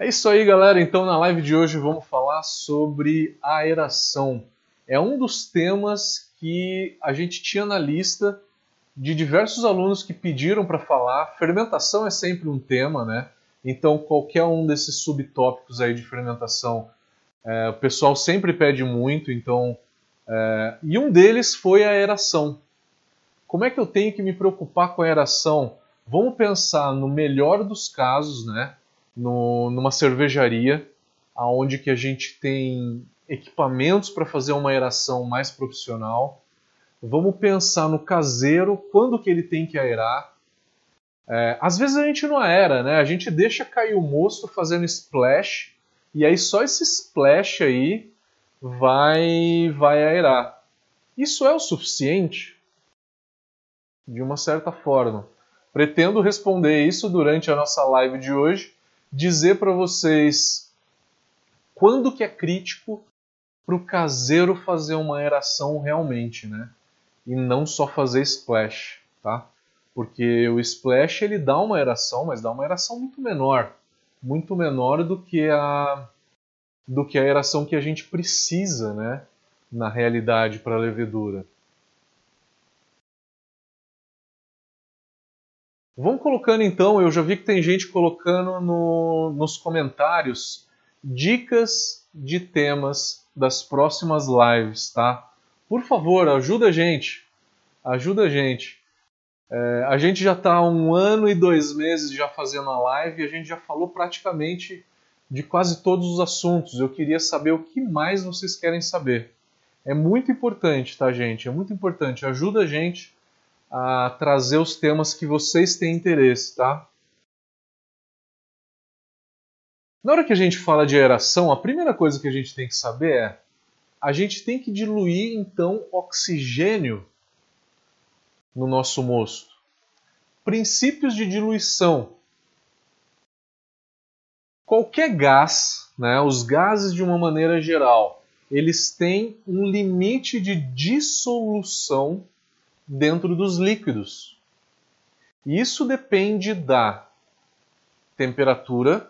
É isso aí, galera. Então, na live de hoje vamos falar sobre aeração. É um dos temas que a gente tinha na lista de diversos alunos que pediram para falar. Fermentação é sempre um tema, né? Então, qualquer um desses subtópicos aí de fermentação, é, o pessoal sempre pede muito. Então, é, e um deles foi a aeração. Como é que eu tenho que me preocupar com a aeração? Vamos pensar no melhor dos casos, né? No, numa cervejaria, aonde que a gente tem equipamentos para fazer uma aeração mais profissional. Vamos pensar no caseiro, quando que ele tem que aerar. É, às vezes a gente não aera, né? A gente deixa cair o mosto fazendo splash e aí só esse splash aí vai vai aerar. Isso é o suficiente? De uma certa forma. Pretendo responder isso durante a nossa live de hoje dizer para vocês quando que é crítico para o caseiro fazer uma aeração realmente, né? E não só fazer splash, tá? Porque o splash ele dá uma aeração, mas dá uma aeração muito menor, muito menor do que a do que a aeração que a gente precisa, né? Na realidade para a levedura. Vamos colocando então, eu já vi que tem gente colocando no, nos comentários dicas de temas das próximas lives, tá? Por favor, ajuda a gente, ajuda a gente. É, a gente já está um ano e dois meses já fazendo a live e a gente já falou praticamente de quase todos os assuntos. Eu queria saber o que mais vocês querem saber. É muito importante, tá, gente? É muito importante. Ajuda a gente a trazer os temas que vocês têm interesse, tá? Na hora que a gente fala de aeração, a primeira coisa que a gente tem que saber é a gente tem que diluir então oxigênio no nosso mosto. Princípios de diluição. Qualquer gás, né, os gases de uma maneira geral, eles têm um limite de dissolução dentro dos líquidos. Isso depende da temperatura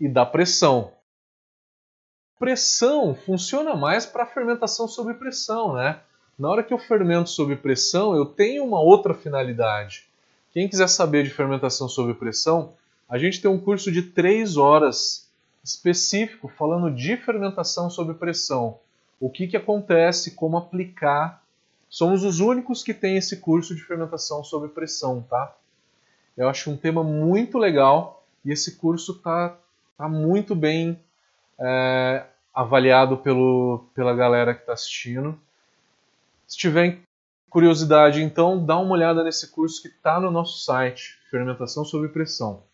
e da pressão. Pressão funciona mais para fermentação sob pressão, né? Na hora que eu fermento sob pressão, eu tenho uma outra finalidade. Quem quiser saber de fermentação sob pressão, a gente tem um curso de 3 horas específico falando de fermentação sob pressão. O que, que acontece, como aplicar Somos os únicos que têm esse curso de fermentação sob pressão, tá? Eu acho um tema muito legal e esse curso está tá muito bem é, avaliado pelo, pela galera que está assistindo. Se tiver curiosidade, então dá uma olhada nesse curso que está no nosso site, Fermentação sob Pressão.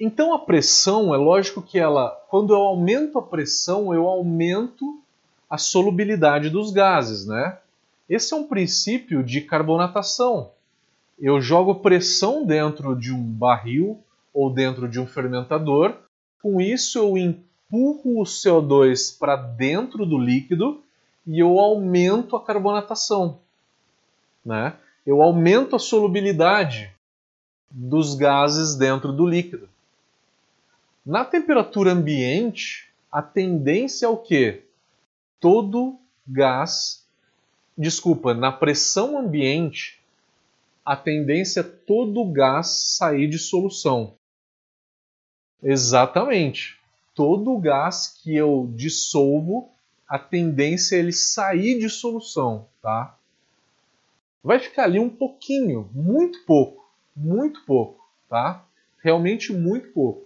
Então a pressão, é lógico que ela, quando eu aumento a pressão, eu aumento a solubilidade dos gases, né? Esse é um princípio de carbonatação. Eu jogo pressão dentro de um barril ou dentro de um fermentador, com isso eu empurro o CO2 para dentro do líquido e eu aumento a carbonatação, né? Eu aumento a solubilidade dos gases dentro do líquido. Na temperatura ambiente, a tendência é o quê? Todo gás, desculpa, na pressão ambiente, a tendência é todo gás sair de solução. Exatamente. Todo gás que eu dissolvo, a tendência é ele sair de solução, tá? Vai ficar ali um pouquinho, muito pouco, muito pouco, tá? Realmente muito pouco.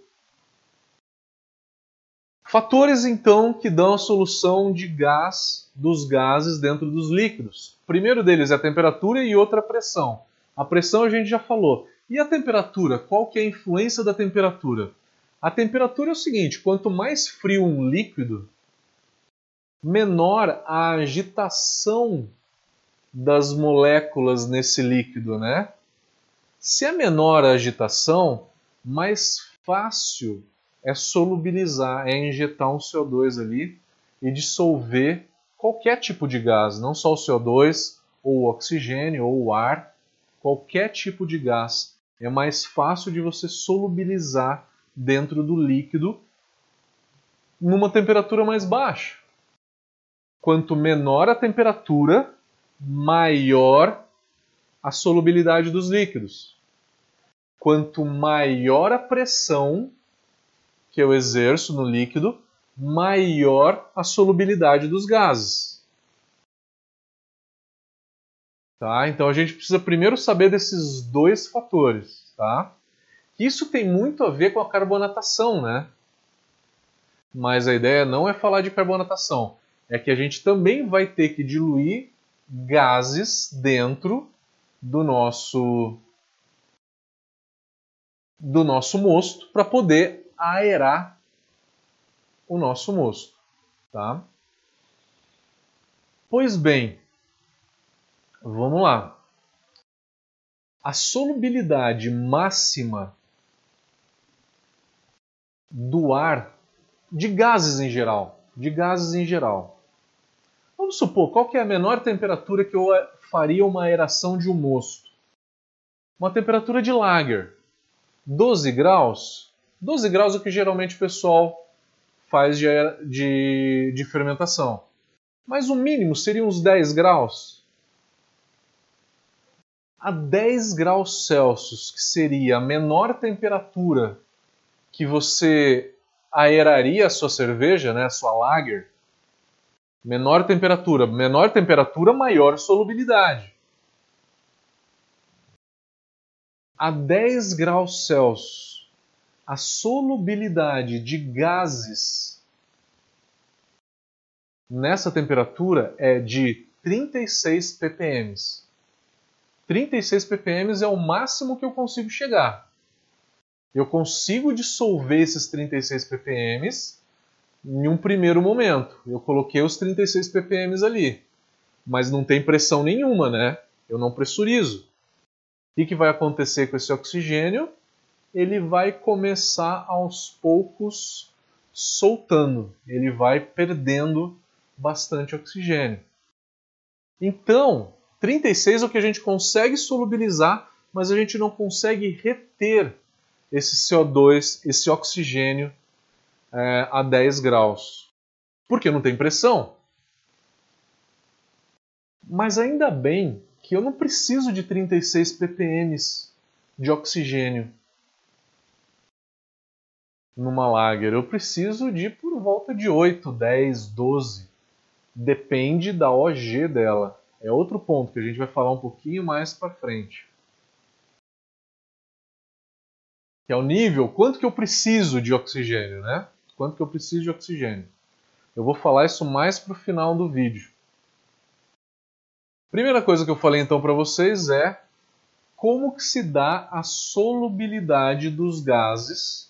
Fatores então que dão a solução de gás dos gases dentro dos líquidos. O primeiro deles é a temperatura e outra a pressão. A pressão a gente já falou. E a temperatura? Qual que é a influência da temperatura? A temperatura é o seguinte: quanto mais frio um líquido, menor a agitação das moléculas nesse líquido, né? Se é menor a agitação, mais fácil é solubilizar, é injetar um CO2 ali e dissolver qualquer tipo de gás, não só o CO2, ou o oxigênio, ou o ar, qualquer tipo de gás. é mais fácil de você solubilizar dentro do líquido numa temperatura mais baixa. Quanto menor a temperatura, maior a solubilidade dos líquidos. Quanto maior a pressão que eu exerço no líquido, maior a solubilidade dos gases. Tá? Então a gente precisa primeiro saber desses dois fatores. Tá? Isso tem muito a ver com a carbonatação, né? Mas a ideia não é falar de carbonatação, é que a gente também vai ter que diluir gases dentro do nosso do nosso mosto para poder aerar o nosso mosto, tá? Pois bem, vamos lá. A solubilidade máxima do ar de gases em geral, de gases em geral. Vamos supor, qual que é a menor temperatura que eu faria uma aeração de um mosto? Uma temperatura de lager. 12 graus? 12 graus é o que geralmente o pessoal faz de, de, de fermentação. Mas o mínimo seria uns 10 graus. A 10 graus Celsius, que seria a menor temperatura que você aeraria a sua cerveja, né, a sua lager, menor temperatura, menor temperatura, maior solubilidade. A 10 graus Celsius, a solubilidade de gases nessa temperatura é de 36 ppm. 36 ppm é o máximo que eu consigo chegar eu consigo dissolver esses 36 ppm em um primeiro momento. Eu coloquei os 36 ppm ali, mas não tem pressão nenhuma, né? Eu não pressurizo. O que vai acontecer com esse oxigênio? Ele vai começar aos poucos soltando, ele vai perdendo bastante oxigênio. Então, 36 é o que a gente consegue solubilizar, mas a gente não consegue reter esse CO2, esse oxigênio é, a 10 graus. Porque não tem pressão. Mas ainda bem que eu não preciso de 36 ppm de oxigênio numa lager. Eu preciso de por volta de 8, 10, 12. Depende da OG dela. É outro ponto que a gente vai falar um pouquinho mais para frente. que é o nível, quanto que eu preciso de oxigênio, né? Quanto que eu preciso de oxigênio. Eu vou falar isso mais para o final do vídeo. Primeira coisa que eu falei então para vocês é como que se dá a solubilidade dos gases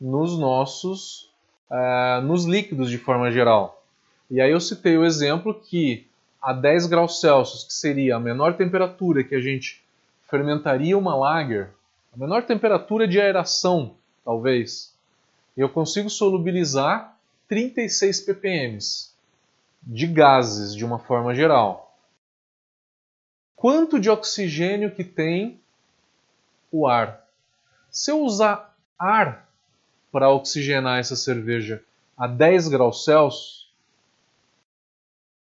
nos nossos uh, nos líquidos de forma geral. E aí eu citei o exemplo que a 10 graus Celsius, que seria a menor temperatura que a gente fermentaria uma lager, a menor temperatura de aeração, talvez, eu consigo solubilizar 36 ppm de gases de uma forma geral. Quanto de oxigênio que tem o ar? Se eu usar ar para oxigenar essa cerveja a 10 graus Celsius,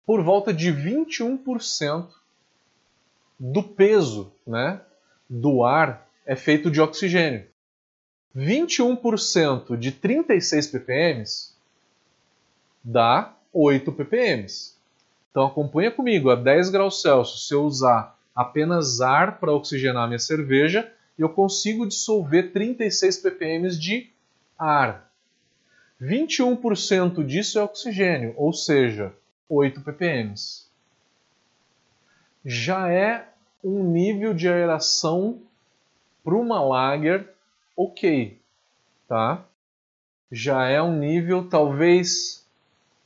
por volta de 21% do peso né, do ar é feito de oxigênio. 21% de 36 ppm dá 8 ppm. Então acompanha comigo, a 10 graus Celsius, se eu usar apenas ar para oxigenar minha cerveja, eu consigo dissolver 36 ppm de ar. 21% disso é oxigênio, ou seja, 8 ppm. Já é um nível de aeração para uma lager, ok, tá? Já é um nível talvez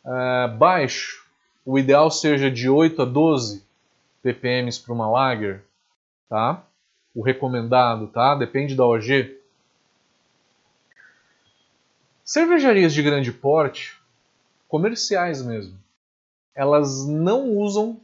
uh, baixo. O ideal seja de 8 a 12 ppm para uma lager, tá? O recomendado, tá? Depende da OG. Cervejarias de grande porte, comerciais mesmo, elas não usam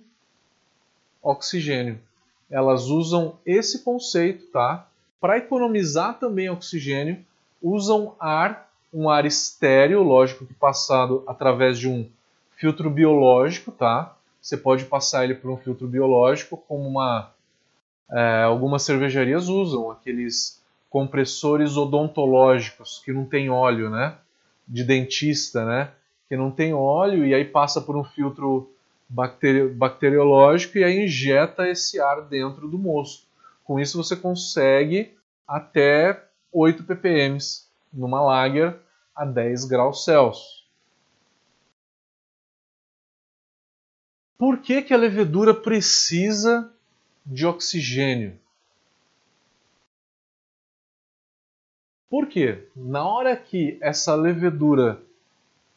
oxigênio. Elas usam esse conceito, tá? para economizar também oxigênio, usam ar, um ar estéreo, lógico que passado através de um filtro biológico, tá? Você pode passar ele por um filtro biológico, como uma, é, algumas cervejarias usam, aqueles compressores odontológicos que não tem óleo, né? De dentista, né? Que não tem óleo e aí passa por um filtro bacteri bacteriológico e aí injeta esse ar dentro do mosto. Com isso você consegue até 8 ppm numa lager a 10 graus Celsius. Por que, que a levedura precisa de oxigênio? Por quê? Na hora que essa levedura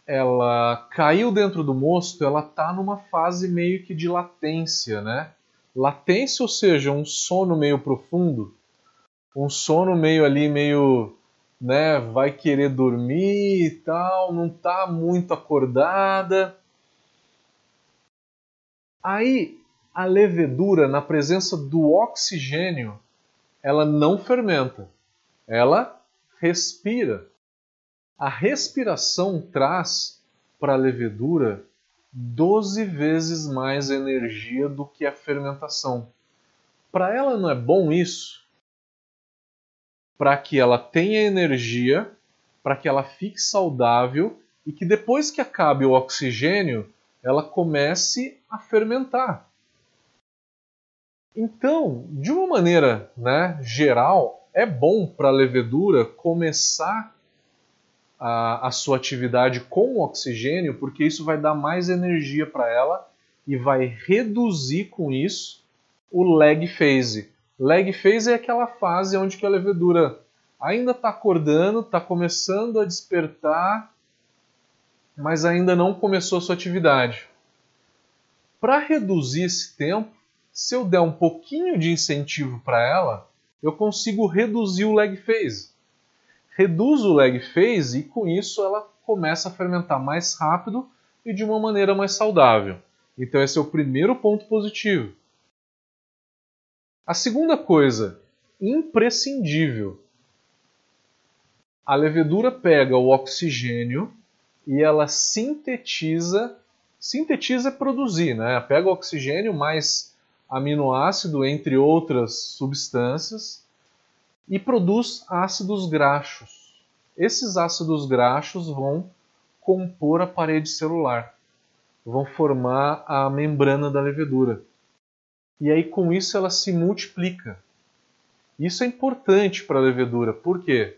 ela caiu dentro do mosto, ela está numa fase meio que de latência, né? Latência, ou seja, um sono meio profundo, um sono meio ali, meio, né, vai querer dormir e tal, não está muito acordada. Aí a levedura, na presença do oxigênio, ela não fermenta, ela respira. A respiração traz para a levedura 12 vezes mais energia do que a fermentação. Para ela não é bom isso? Para que ela tenha energia, para que ela fique saudável e que depois que acabe o oxigênio, ela comece a fermentar. Então, de uma maneira né, geral, é bom para a levedura começar a, a, sua atividade com oxigênio, porque isso vai dar mais energia para ela e vai reduzir com isso o lag phase. Lag phase é aquela fase onde que a levedura ainda está acordando, está começando a despertar, mas ainda não começou a sua atividade. Para reduzir esse tempo, se eu der um pouquinho de incentivo para ela, eu consigo reduzir o lag phase. Reduz o lag phase e com isso ela começa a fermentar mais rápido e de uma maneira mais saudável. Então esse é o primeiro ponto positivo. A segunda coisa, imprescindível. A levedura pega o oxigênio e ela sintetiza, sintetiza é produzir, né? Pega o oxigênio mais aminoácido, entre outras substâncias, e produz ácidos graxos. Esses ácidos graxos vão compor a parede celular, vão formar a membrana da levedura. E aí com isso ela se multiplica. Isso é importante para a levedura, por quê?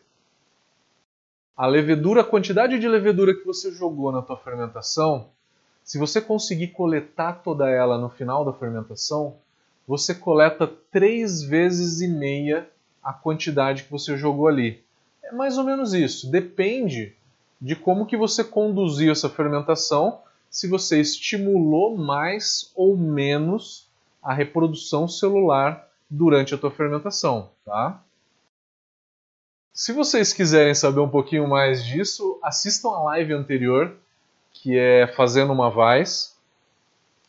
A levedura, a quantidade de levedura que você jogou na tua fermentação, se você conseguir coletar toda ela no final da fermentação, você coleta três vezes e meia a quantidade que você jogou ali. É mais ou menos isso. Depende de como que você conduziu essa fermentação, se você estimulou mais ou menos a reprodução celular durante a tua fermentação, tá? Se vocês quiserem saber um pouquinho mais disso, assistam a live anterior que é Fazendo uma Vaz.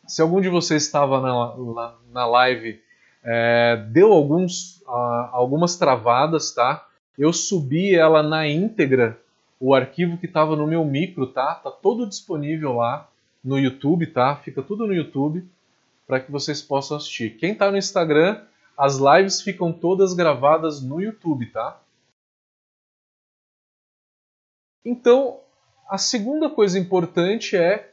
Se algum de vocês estava na, na, na live, é, deu alguns, uh, algumas travadas, tá? Eu subi ela na íntegra, o arquivo que estava no meu micro, tá? Tá todo disponível lá no YouTube, tá? Fica tudo no YouTube para que vocês possam assistir. Quem está no Instagram, as lives ficam todas gravadas no YouTube, tá? Então, a segunda coisa importante é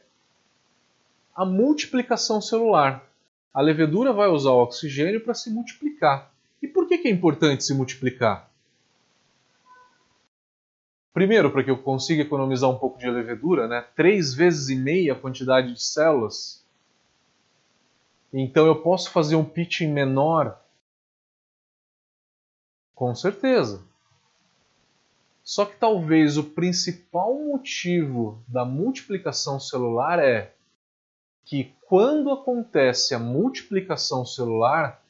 a multiplicação celular. A levedura vai usar o oxigênio para se multiplicar. E por que, que é importante se multiplicar? Primeiro, para que eu consiga economizar um pouco de levedura, né? três vezes e meia a quantidade de células. Então eu posso fazer um pitching menor? Com certeza. Só que talvez o principal motivo da multiplicação celular é que quando acontece a multiplicação celular,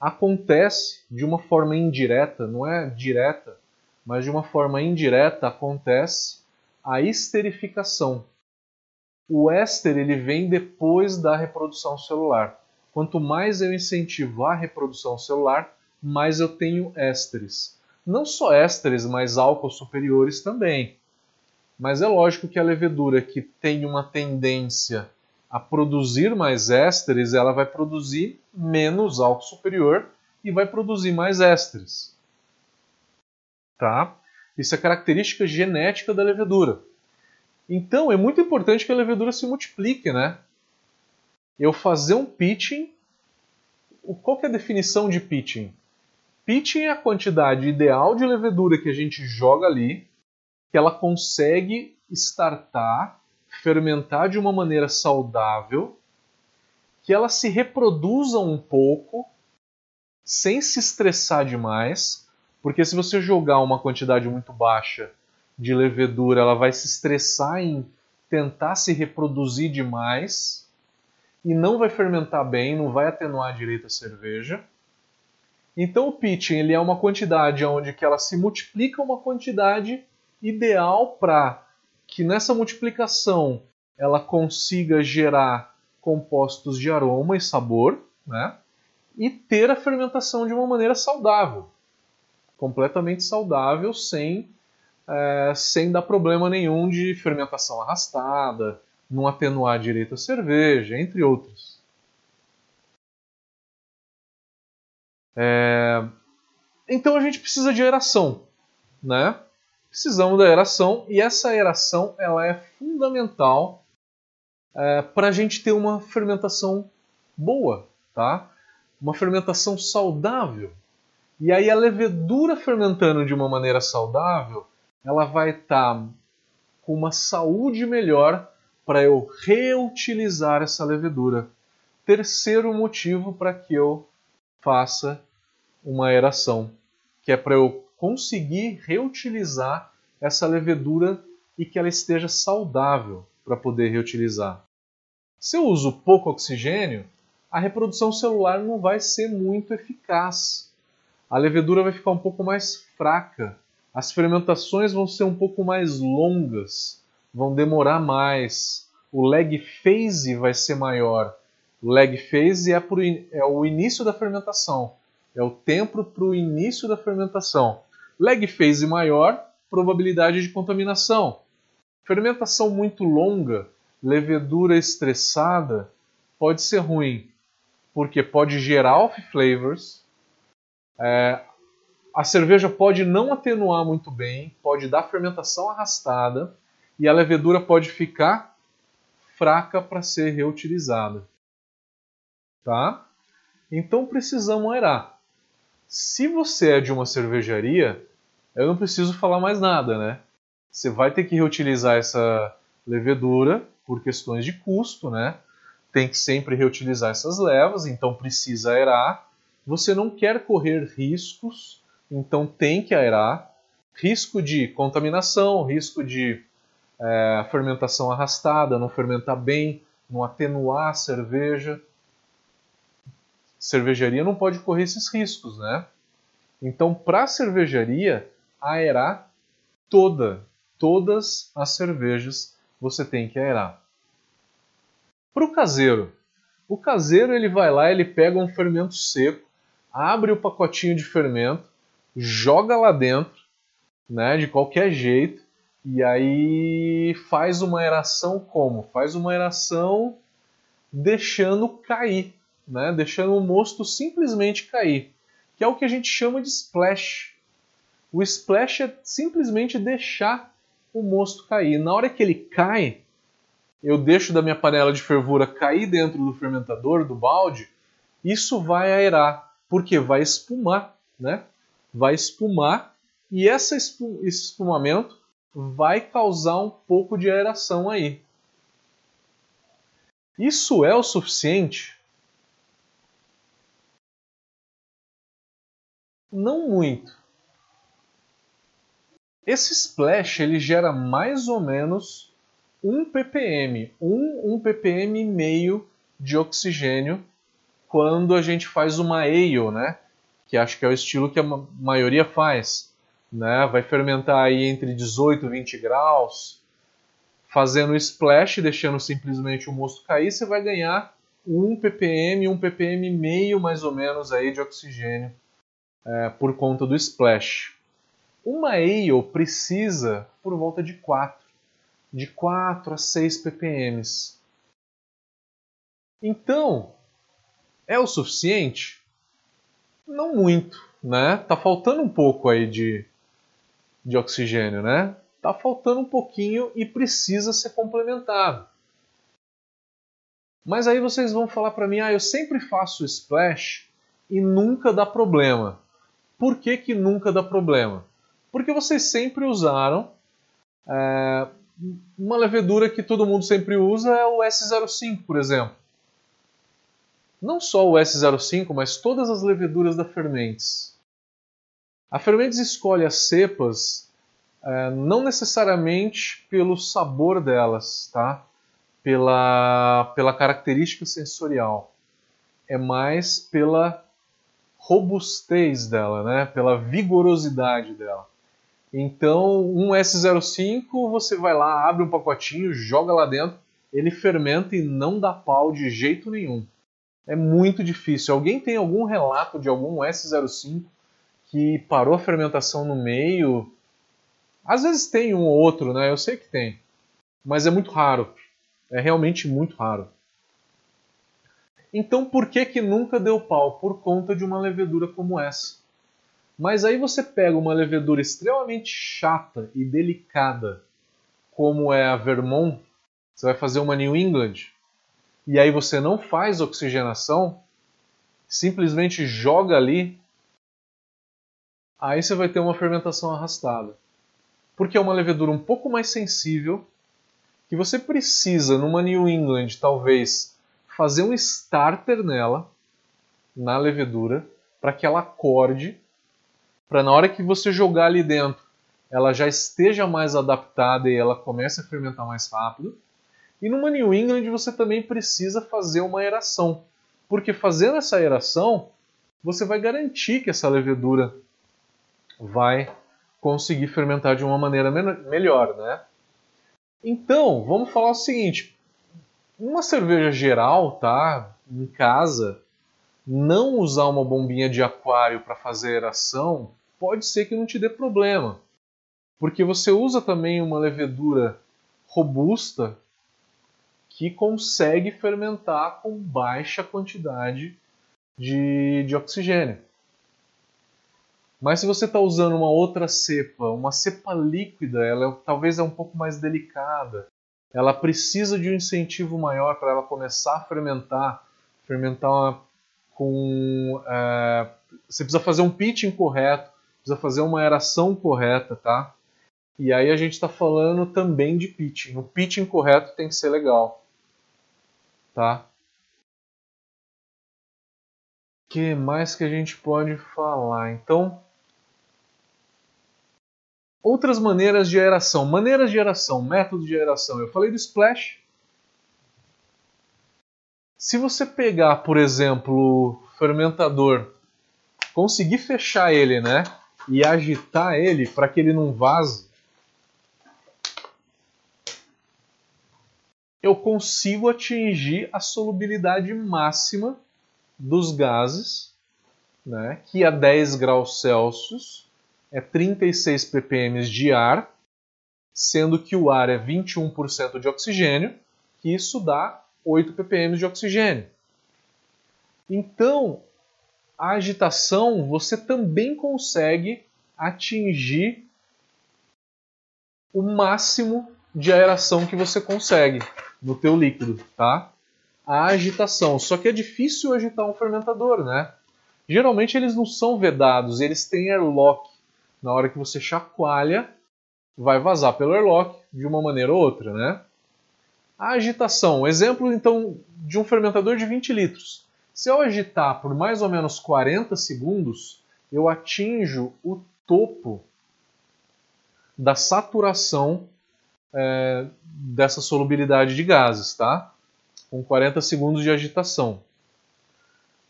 acontece de uma forma indireta, não é direta, mas de uma forma indireta acontece a esterificação. O éster ele vem depois da reprodução celular. Quanto mais eu incentivo a reprodução celular, mais eu tenho ésteres. Não só ésteres, mas álcools superiores também. Mas é lógico que a levedura que tem uma tendência a produzir mais ésteres, ela vai produzir menos álcool superior e vai produzir mais ésteres. Tá? Isso é característica genética da levedura. Então é muito importante que a levedura se multiplique, né? Eu fazer um pitching. Qual é a definição de pitching? Pitching é a quantidade ideal de levedura que a gente joga ali, que ela consegue startar, fermentar de uma maneira saudável, que ela se reproduza um pouco, sem se estressar demais, porque se você jogar uma quantidade muito baixa de levedura, ela vai se estressar em tentar se reproduzir demais e não vai fermentar bem, não vai atenuar direito a cerveja. Então o pitching ele é uma quantidade onde que ela se multiplica uma quantidade ideal para que nessa multiplicação ela consiga gerar compostos de aroma e sabor, né? E ter a fermentação de uma maneira saudável, completamente saudável, sem é, sem dar problema nenhum de fermentação arrastada, não atenuar direito a cerveja, entre outros. É, então a gente precisa de aeração, né? Precisamos da aeração e essa aeração ela é fundamental é, para a gente ter uma fermentação boa, tá? Uma fermentação saudável. E aí a levedura fermentando de uma maneira saudável, ela vai estar tá com uma saúde melhor para eu reutilizar essa levedura. Terceiro motivo para que eu faça uma aeração, que é para eu conseguir reutilizar essa levedura e que ela esteja saudável para poder reutilizar. Se eu uso pouco oxigênio, a reprodução celular não vai ser muito eficaz. A levedura vai ficar um pouco mais fraca as fermentações vão ser um pouco mais longas, vão demorar mais. O lag phase vai ser maior. O lag phase é, é o início da fermentação, é o tempo para o início da fermentação. Lag phase maior, probabilidade de contaminação. Fermentação muito longa, levedura estressada, pode ser ruim, porque pode gerar off flavors, é, a cerveja pode não atenuar muito bem, pode dar fermentação arrastada e a levedura pode ficar fraca para ser reutilizada. Tá? Então precisamos aerar. Se você é de uma cervejaria, eu não preciso falar mais nada, né? Você vai ter que reutilizar essa levedura por questões de custo, né? Tem que sempre reutilizar essas levas, então precisa aerar. Você não quer correr riscos então tem que aerar. Risco de contaminação, risco de é, fermentação arrastada, não fermentar bem, não atenuar a cerveja. Cervejaria não pode correr esses riscos, né? Então, para a cervejaria, aerar toda, todas as cervejas você tem que aerar. Para o caseiro, o caseiro ele vai lá, ele pega um fermento seco, abre o pacotinho de fermento, joga lá dentro, né, de qualquer jeito, e aí faz uma aeração como? Faz uma aeração deixando cair, né, deixando o mosto simplesmente cair, que é o que a gente chama de splash. O splash é simplesmente deixar o mosto cair. Na hora que ele cai, eu deixo da minha panela de fervura cair dentro do fermentador, do balde, isso vai aerar, porque vai espumar, né? vai espumar e esse espumamento vai causar um pouco de aeração aí. Isso é o suficiente? Não muito. Esse splash ele gera mais ou menos 1 ppm, 1, 1 ppm e meio de oxigênio quando a gente faz uma ale, né? que acho que é o estilo que a maioria faz. Né? Vai fermentar aí entre 18 e 20 graus, fazendo splash, deixando simplesmente o mosto cair, você vai ganhar 1 ppm, 1 ppm e meio mais ou menos aí de oxigênio é, por conta do splash. Uma ale precisa por volta de 4, de 4 a 6 ppm. Então, é o suficiente? Não muito, né? Tá faltando um pouco aí de, de oxigênio, né? Tá faltando um pouquinho e precisa ser complementado. Mas aí vocês vão falar para mim, ah, eu sempre faço splash e nunca dá problema. Por que, que nunca dá problema? Porque vocês sempre usaram é, uma levedura que todo mundo sempre usa é o S05, por exemplo. Não só o S05, mas todas as leveduras da Fermentes. A Fermentes escolhe as cepas é, não necessariamente pelo sabor delas, tá? pela, pela característica sensorial, é mais pela robustez dela, né? pela vigorosidade dela. Então, um S05 você vai lá, abre um pacotinho, joga lá dentro, ele fermenta e não dá pau de jeito nenhum. É muito difícil. Alguém tem algum relato de algum S05 que parou a fermentação no meio? Às vezes tem um ou outro, né? Eu sei que tem. Mas é muito raro. É realmente muito raro. Então por que que nunca deu pau? Por conta de uma levedura como essa. Mas aí você pega uma levedura extremamente chata e delicada, como é a Vermont, você vai fazer uma New England, e aí você não faz oxigenação, simplesmente joga ali, aí você vai ter uma fermentação arrastada. Porque é uma levedura um pouco mais sensível que você precisa, numa New England, talvez fazer um starter nela, na levedura, para que ela acorde, para na hora que você jogar ali dentro, ela já esteja mais adaptada e ela comece a fermentar mais rápido. E numa New England você também precisa fazer uma aeração, porque fazendo essa aeração, você vai garantir que essa levedura vai conseguir fermentar de uma maneira melhor, né? Então, vamos falar o seguinte: uma cerveja geral, tá? Em casa, não usar uma bombinha de aquário para fazer aeração pode ser que não te dê problema. Porque você usa também uma levedura robusta que consegue fermentar com baixa quantidade de, de oxigênio. Mas se você está usando uma outra cepa, uma cepa líquida, ela é, talvez é um pouco mais delicada. Ela precisa de um incentivo maior para ela começar a fermentar, fermentar com. É, você precisa fazer um pitching correto, precisa fazer uma aeração correta, tá? E aí a gente está falando também de pitching. O pitching correto tem que ser legal, tá? que mais que a gente pode falar? Então, Outras maneiras de aeração. Maneiras de aeração, método de aeração. Eu falei do splash. Se você pegar, por exemplo, o fermentador, conseguir fechar ele, né? E agitar ele para que ele não vaze, eu consigo atingir a solubilidade máxima dos gases, né, que a 10 graus Celsius é 36 ppm de ar, sendo que o ar é 21% de oxigênio, que isso dá 8 ppm de oxigênio. Então, a agitação você também consegue atingir o máximo de aeração que você consegue no teu líquido, tá? A agitação, só que é difícil agitar um fermentador, né? Geralmente eles não são vedados, eles têm airlock na hora que você chacoalha, vai vazar pelo airlock de uma maneira ou outra, né? A agitação, exemplo então de um fermentador de 20 litros. Se eu agitar por mais ou menos 40 segundos, eu atinjo o topo da saturação é, dessa solubilidade de gases, tá? Com 40 segundos de agitação.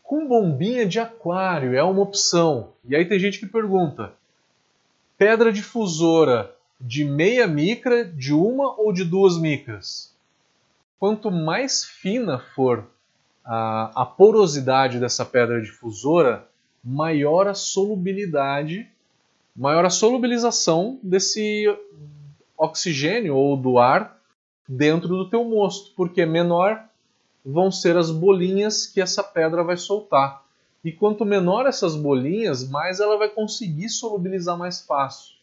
Com bombinha de aquário é uma opção. E aí tem gente que pergunta: Pedra difusora de meia micra, de uma ou de duas micras. Quanto mais fina for a, a porosidade dessa pedra difusora, maior a solubilidade, maior a solubilização desse oxigênio ou do ar dentro do teu mosto, porque menor vão ser as bolinhas que essa pedra vai soltar. E quanto menor essas bolinhas, mais ela vai conseguir solubilizar mais fácil.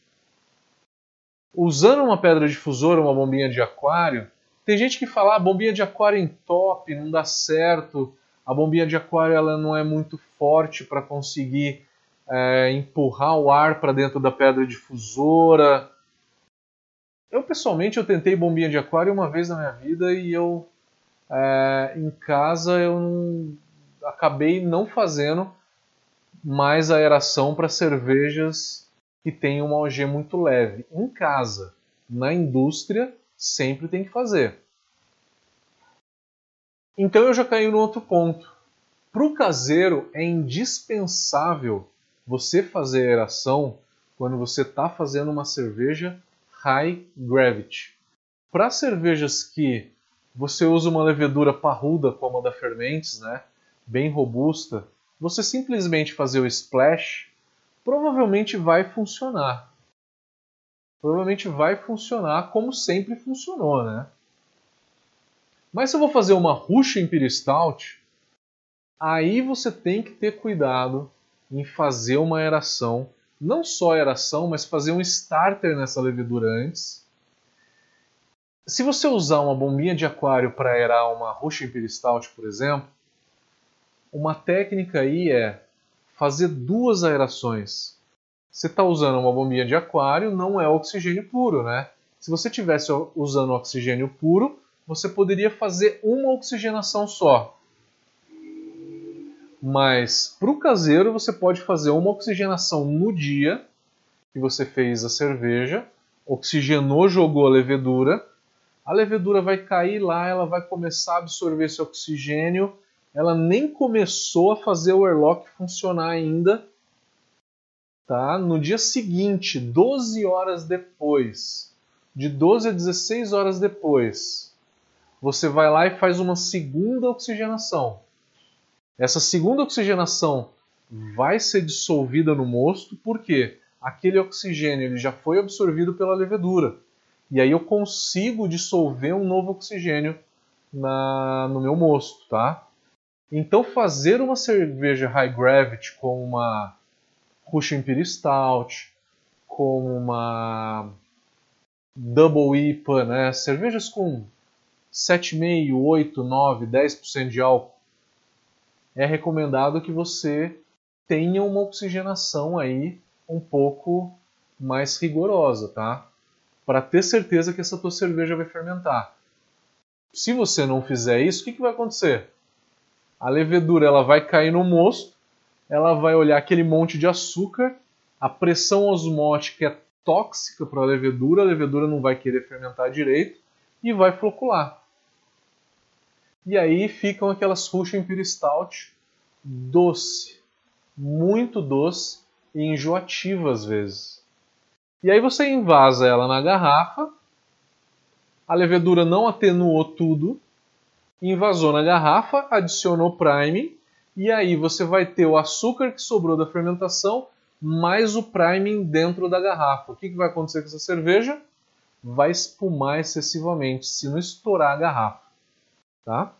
Usando uma pedra difusora, uma bombinha de aquário, tem gente que fala, ah, bombinha de aquário em top, não dá certo, a bombinha de aquário ela não é muito forte para conseguir é, empurrar o ar para dentro da pedra difusora. Eu pessoalmente eu tentei bombinha de aquário uma vez na minha vida e eu é, em casa eu não, acabei não fazendo mais aeração para cervejas que têm uma OG muito leve. Em casa, na indústria, sempre tem que fazer. Então eu já caí no outro ponto. Para o caseiro é indispensável você fazer aeração quando você está fazendo uma cerveja high gravity. Para cervejas que você usa uma levedura parruda como a da Fermentes, né, bem robusta, você simplesmente fazer o splash provavelmente vai funcionar. Provavelmente vai funcionar como sempre funcionou, né? Mas se eu vou fazer uma Rush Imperial Stout, aí você tem que ter cuidado em fazer uma aeração, não só aeração, mas fazer um starter nessa levedura antes. Se você usar uma bombinha de aquário para aerar uma Rush Imperial Stout, por exemplo, uma técnica aí é fazer duas aerações. Você está usando uma bombinha de aquário, não é oxigênio puro, né? Se você estivesse usando oxigênio puro, você poderia fazer uma oxigenação só. Mas para o caseiro você pode fazer uma oxigenação no dia que você fez a cerveja, oxigenou, jogou a levedura, a levedura vai cair lá, ela vai começar a absorver esse oxigênio, ela nem começou a fazer o airlock funcionar ainda. Tá? No dia seguinte, 12 horas depois, de 12 a 16 horas depois, você vai lá e faz uma segunda oxigenação. Essa segunda oxigenação vai ser dissolvida no mosto, porque aquele oxigênio ele já foi absorvido pela levedura. E aí eu consigo dissolver um novo oxigênio na, no meu mosto, tá? Então fazer uma cerveja high gravity com uma Russian Imperial Stout, com uma Double IPA, né? cervejas com 7,5%, 8%, 9%, 10% de álcool, é recomendado que você tenha uma oxigenação aí um pouco mais rigorosa, tá? Para ter certeza que essa tua cerveja vai fermentar. Se você não fizer isso, o que, que vai acontecer? A levedura ela vai cair no mosto, ela vai olhar aquele monte de açúcar, a pressão osmótica é tóxica para a levedura, a levedura não vai querer fermentar direito e vai flocular. E aí ficam aquelas Russian Imperial Stout doce, muito doce e enjoativa às vezes. E aí você invasa ela na garrafa, a levedura não atenuou tudo, invasou na garrafa, adicionou priming, e aí você vai ter o açúcar que sobrou da fermentação mais o priming dentro da garrafa. O que, que vai acontecer com essa cerveja? Vai espumar excessivamente se não estourar a garrafa. Tá?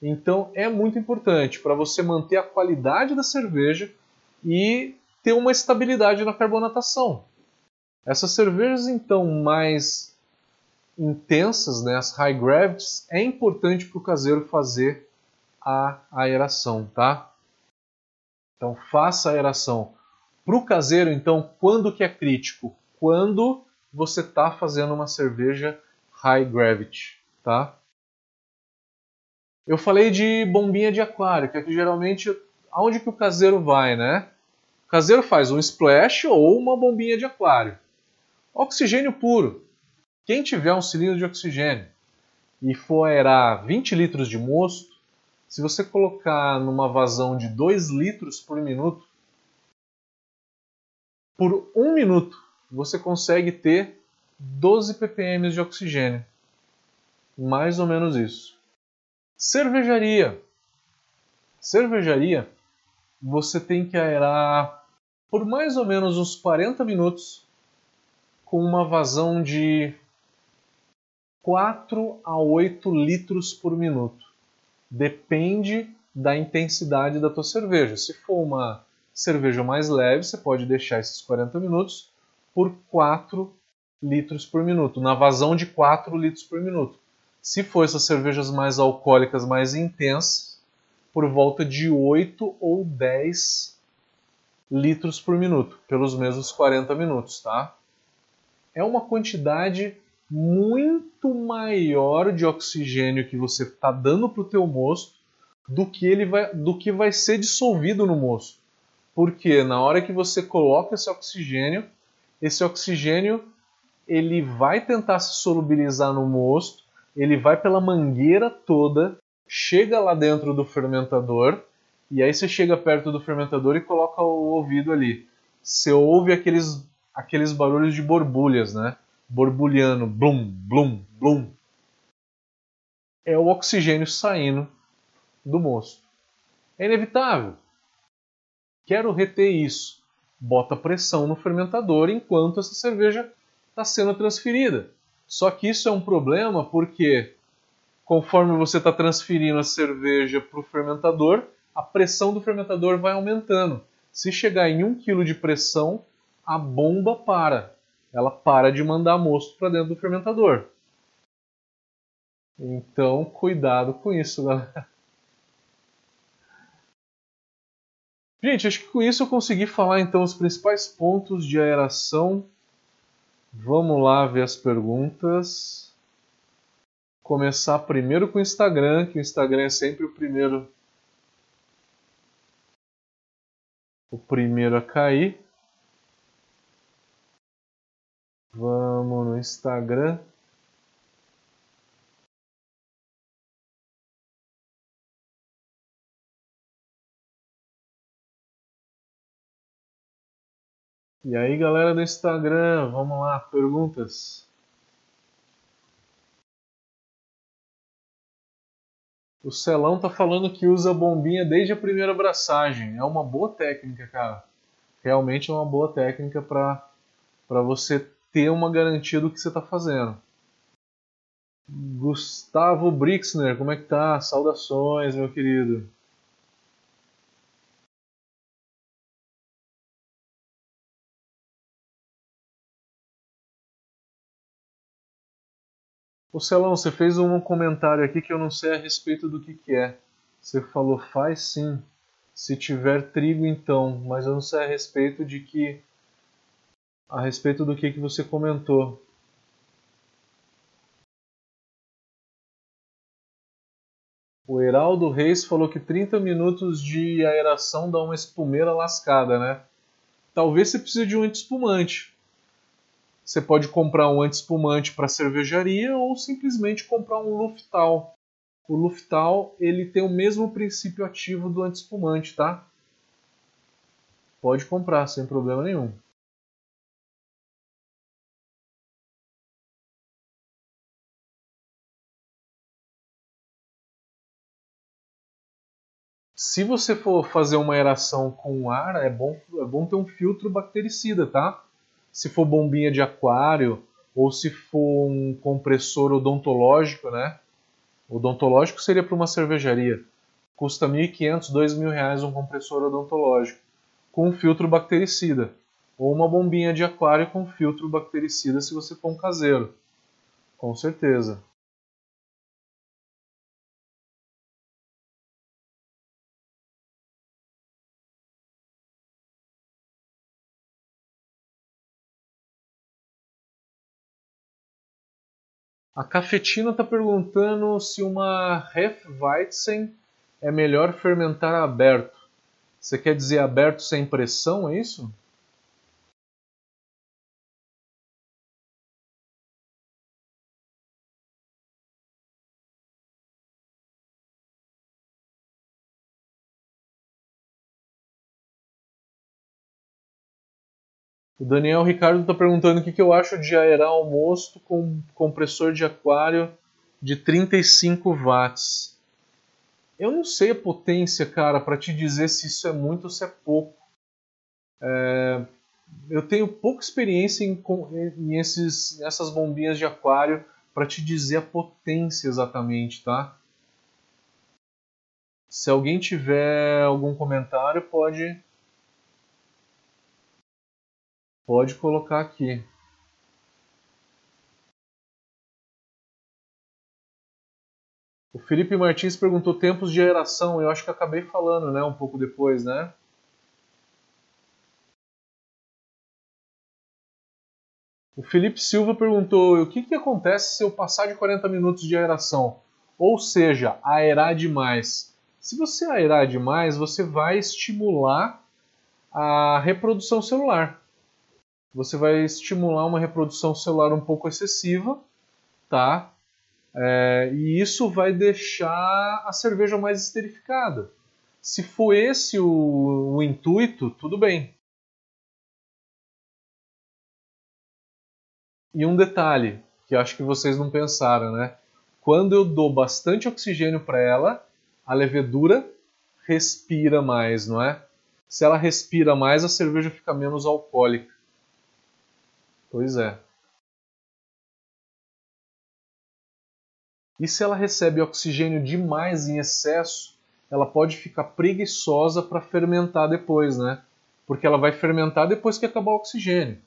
Então é muito importante para você manter a qualidade da cerveja e ter uma estabilidade na carbonatação. Essas cervejas então mais intensas, né, as high gravities, é importante para o caseiro fazer a aeração, tá? Então faça a aeração. Para o caseiro, então, quando que é crítico? Quando você está fazendo uma cerveja high gravity, tá? Eu falei de bombinha de aquário, que é que geralmente aonde que o caseiro vai, né? O caseiro faz um splash ou uma bombinha de aquário. Oxigênio puro. Quem tiver um cilindro de oxigênio e for aerar 20 litros de mosto, se você colocar numa vazão de 2 litros por minuto, por um minuto você consegue ter 12 ppm de oxigênio. Mais ou menos isso. Cervejaria. Cervejaria você tem que aerar por mais ou menos uns 40 minutos com uma vazão de 4 a 8 litros por minuto. Depende da intensidade da tua cerveja. Se for uma cerveja mais leve, você pode deixar esses 40 minutos por 4 litros por minuto, na vazão de 4 litros por minuto. Se for essas cervejas mais alcoólicas, mais intensas, por volta de 8 ou 10 litros por minuto, pelos mesmos 40 minutos, tá? É uma quantidade muito maior de oxigênio que você está dando para o teu mosto do que ele vai, do que vai ser dissolvido no mosto. Porque na hora que você coloca esse oxigênio, esse oxigênio ele vai tentar se solubilizar no mosto, ele vai pela mangueira toda, chega lá dentro do fermentador, e aí você chega perto do fermentador e coloca o ouvido ali. Você ouve aqueles, aqueles barulhos de borbulhas, né? Borbulhando, blum, blum, blum. É o oxigênio saindo do mosto. É inevitável. Quero reter isso. Bota pressão no fermentador enquanto essa cerveja está sendo transferida. Só que isso é um problema porque, conforme você está transferindo a cerveja para o fermentador, a pressão do fermentador vai aumentando. Se chegar em 1 kg de pressão, a bomba para. Ela para de mandar mosto para dentro do fermentador. Então, cuidado com isso, galera. Gente, acho que com isso eu consegui falar então os principais pontos de aeração Vamos lá ver as perguntas. Começar primeiro com o Instagram, que o Instagram é sempre o primeiro o primeiro a cair. Vamos no Instagram. E aí, galera do Instagram, vamos lá, perguntas. O Celão tá falando que usa bombinha desde a primeira abraçagem. É uma boa técnica, cara. Realmente é uma boa técnica para você ter uma garantia do que você está fazendo. Gustavo Brixner, como é que tá? Saudações, meu querido. Ô Celão, você fez um comentário aqui que eu não sei a respeito do que, que é. Você falou, faz sim. Se tiver trigo, então. Mas eu não sei a respeito de que. A respeito do que, que você comentou. O Heraldo Reis falou que 30 minutos de aeração dá uma espumeira lascada, né? Talvez você precise de um anti-espumante. Você pode comprar um anti-espumante para cervejaria ou simplesmente comprar um Luftal. O Luftal ele tem o mesmo princípio ativo do anti-espumante, tá? Pode comprar sem problema nenhum. Se você for fazer uma aeração com ar, é bom, é bom ter um filtro bactericida, tá? se for bombinha de aquário ou se for um compressor odontológico, né? Odontológico seria para uma cervejaria. Custa R$ 1.500, R$ 2.000 um compressor odontológico com filtro bactericida. Ou uma bombinha de aquário com filtro bactericida se você for um caseiro. Com certeza. A Cafetina está perguntando se uma Hefeweizen é melhor fermentar aberto. Você quer dizer aberto sem pressão, é isso? O Daniel Ricardo está perguntando o que, que eu acho de aerar o mosto com compressor de aquário de 35 watts. Eu não sei a potência, cara, para te dizer se isso é muito ou se é pouco. É, eu tenho pouca experiência em, em esses, nessas bombinhas de aquário para te dizer a potência exatamente, tá? Se alguém tiver algum comentário, pode pode colocar aqui. O Felipe Martins perguntou tempos de aeração. Eu acho que acabei falando, né, um pouco depois, né? O Felipe Silva perguntou: o que, que acontece se eu passar de 40 minutos de aeração? Ou seja, aerar demais. Se você aerar demais, você vai estimular a reprodução celular. Você vai estimular uma reprodução celular um pouco excessiva, tá? É, e isso vai deixar a cerveja mais esterificada. Se for esse o, o intuito, tudo bem. E um detalhe que acho que vocês não pensaram, né? Quando eu dou bastante oxigênio para ela, a levedura respira mais, não é? Se ela respira mais, a cerveja fica menos alcoólica. Pois é. E se ela recebe oxigênio demais em excesso, ela pode ficar preguiçosa para fermentar depois, né? Porque ela vai fermentar depois que acabar o oxigênio.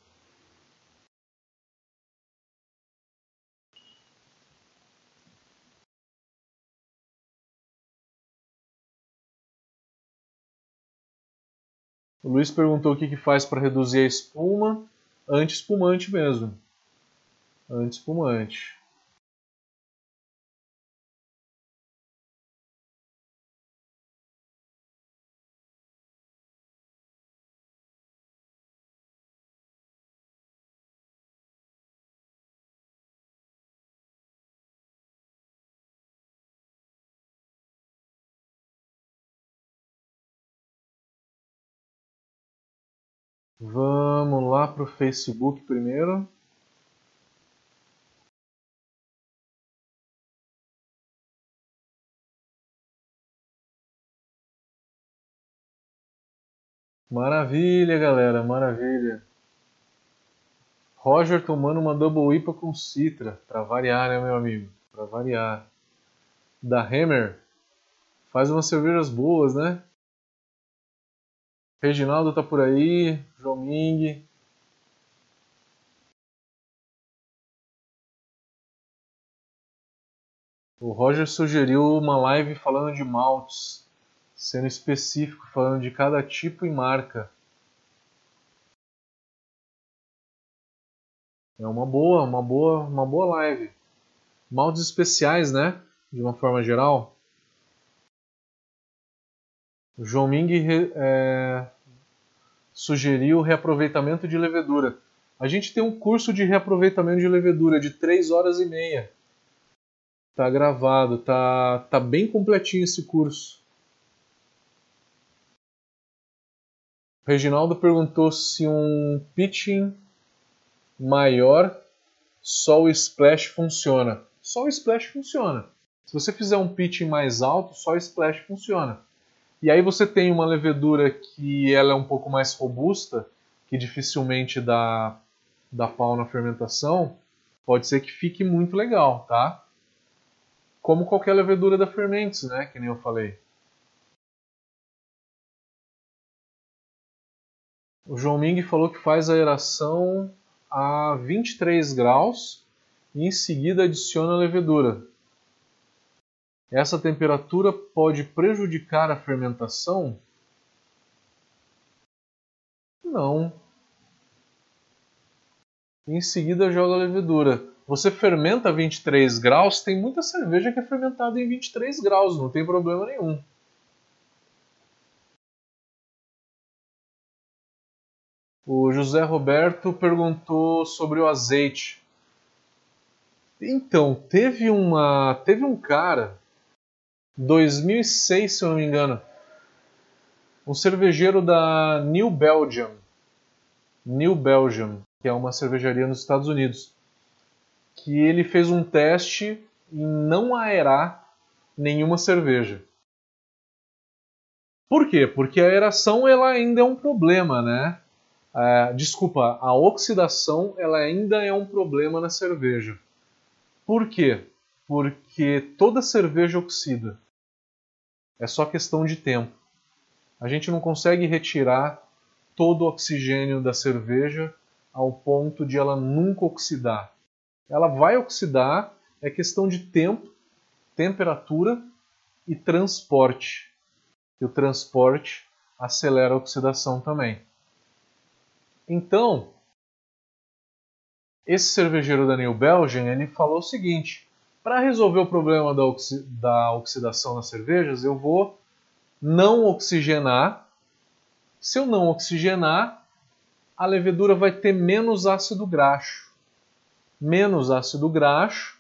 O Luiz perguntou o que, que faz para reduzir a espuma. Anti-espumante mesmo. Anti-espumante. Vamos lá para o Facebook primeiro. Maravilha, galera, maravilha. Roger tomando uma Double IPA com Citra, para variar, né, meu amigo? Para variar. Da Hammer, faz umas cervejas boas, né? Reginaldo tá por aí, João Ming. O Roger sugeriu uma live falando de maltes, sendo específico, falando de cada tipo e marca. É uma boa, uma boa, uma boa live. Maltes especiais, né? De uma forma geral. O João Ming é, sugeriu o reaproveitamento de levedura. A gente tem um curso de reaproveitamento de levedura de 3 horas e meia. Tá gravado, tá, tá bem completinho esse curso. O Reginaldo perguntou se um pitching maior só o splash funciona. Só o splash funciona. Se você fizer um pitching mais alto, só o splash funciona. E aí você tem uma levedura que ela é um pouco mais robusta, que dificilmente dá, dá pau na fermentação, pode ser que fique muito legal, tá? Como qualquer levedura da Fermentes, né? Que nem eu falei. O João Ming falou que faz a aeração a 23 graus e em seguida adiciona a levedura. Essa temperatura pode prejudicar a fermentação? Não. Em seguida joga a levedura. Você fermenta a 23 graus, tem muita cerveja que é fermentada em 23 graus, não tem problema nenhum. O José Roberto perguntou sobre o azeite. Então, teve uma, teve um cara 2006, se eu não me engano. Um cervejeiro da New Belgium. New Belgium, que é uma cervejaria nos Estados Unidos. Que ele fez um teste em não aerar nenhuma cerveja. Por quê? Porque a aeração ela ainda é um problema, né? É, desculpa, a oxidação ela ainda é um problema na cerveja. Por quê? Porque toda cerveja oxida. É só questão de tempo. A gente não consegue retirar todo o oxigênio da cerveja ao ponto de ela nunca oxidar. Ela vai oxidar, é questão de tempo, temperatura e transporte. E o transporte acelera a oxidação também. Então, esse cervejeiro da New ele falou o seguinte: para resolver o problema da, oxi da oxidação nas cervejas, eu vou não oxigenar. Se eu não oxigenar, a levedura vai ter menos ácido graxo. Menos ácido graxo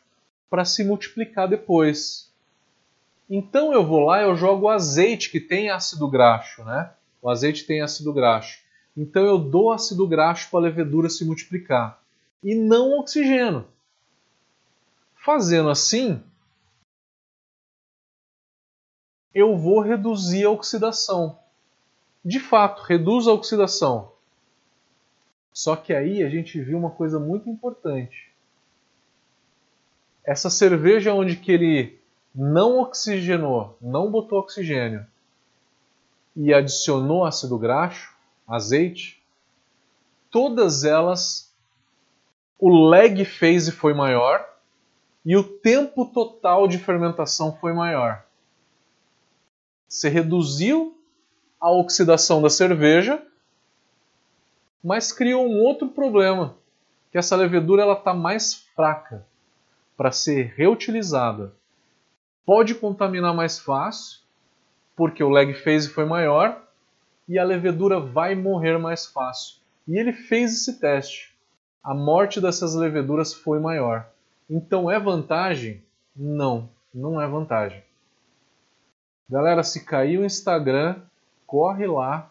para se multiplicar depois. Então eu vou lá, eu jogo azeite que tem ácido graxo, né? O azeite tem ácido graxo. Então eu dou ácido graxo para a levedura se multiplicar e não oxigênio. Fazendo assim, eu vou reduzir a oxidação. De fato, reduz a oxidação. Só que aí a gente viu uma coisa muito importante. Essa cerveja onde que ele não oxigenou, não botou oxigênio e adicionou ácido graxo, azeite, todas elas o lag phase foi maior e o tempo total de fermentação foi maior. Você reduziu a oxidação da cerveja, mas criou um outro problema, que essa levedura ela está mais fraca para ser reutilizada. Pode contaminar mais fácil, porque o lag phase foi maior e a levedura vai morrer mais fácil. E ele fez esse teste. A morte dessas leveduras foi maior. Então é vantagem? Não, não é vantagem. Galera, se cair o Instagram, corre lá,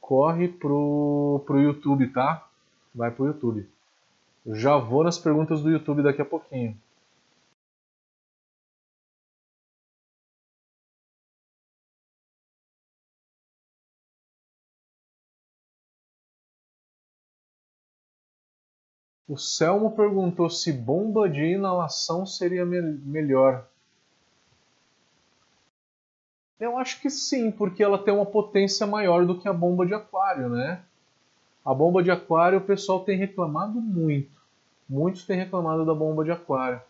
corre pro, pro YouTube, tá? Vai pro YouTube. já vou nas perguntas do YouTube daqui a pouquinho. O Selmo perguntou se bomba de inalação seria me melhor. Eu acho que sim, porque ela tem uma potência maior do que a bomba de aquário, né? A bomba de aquário o pessoal tem reclamado muito. Muitos têm reclamado da bomba de aquário.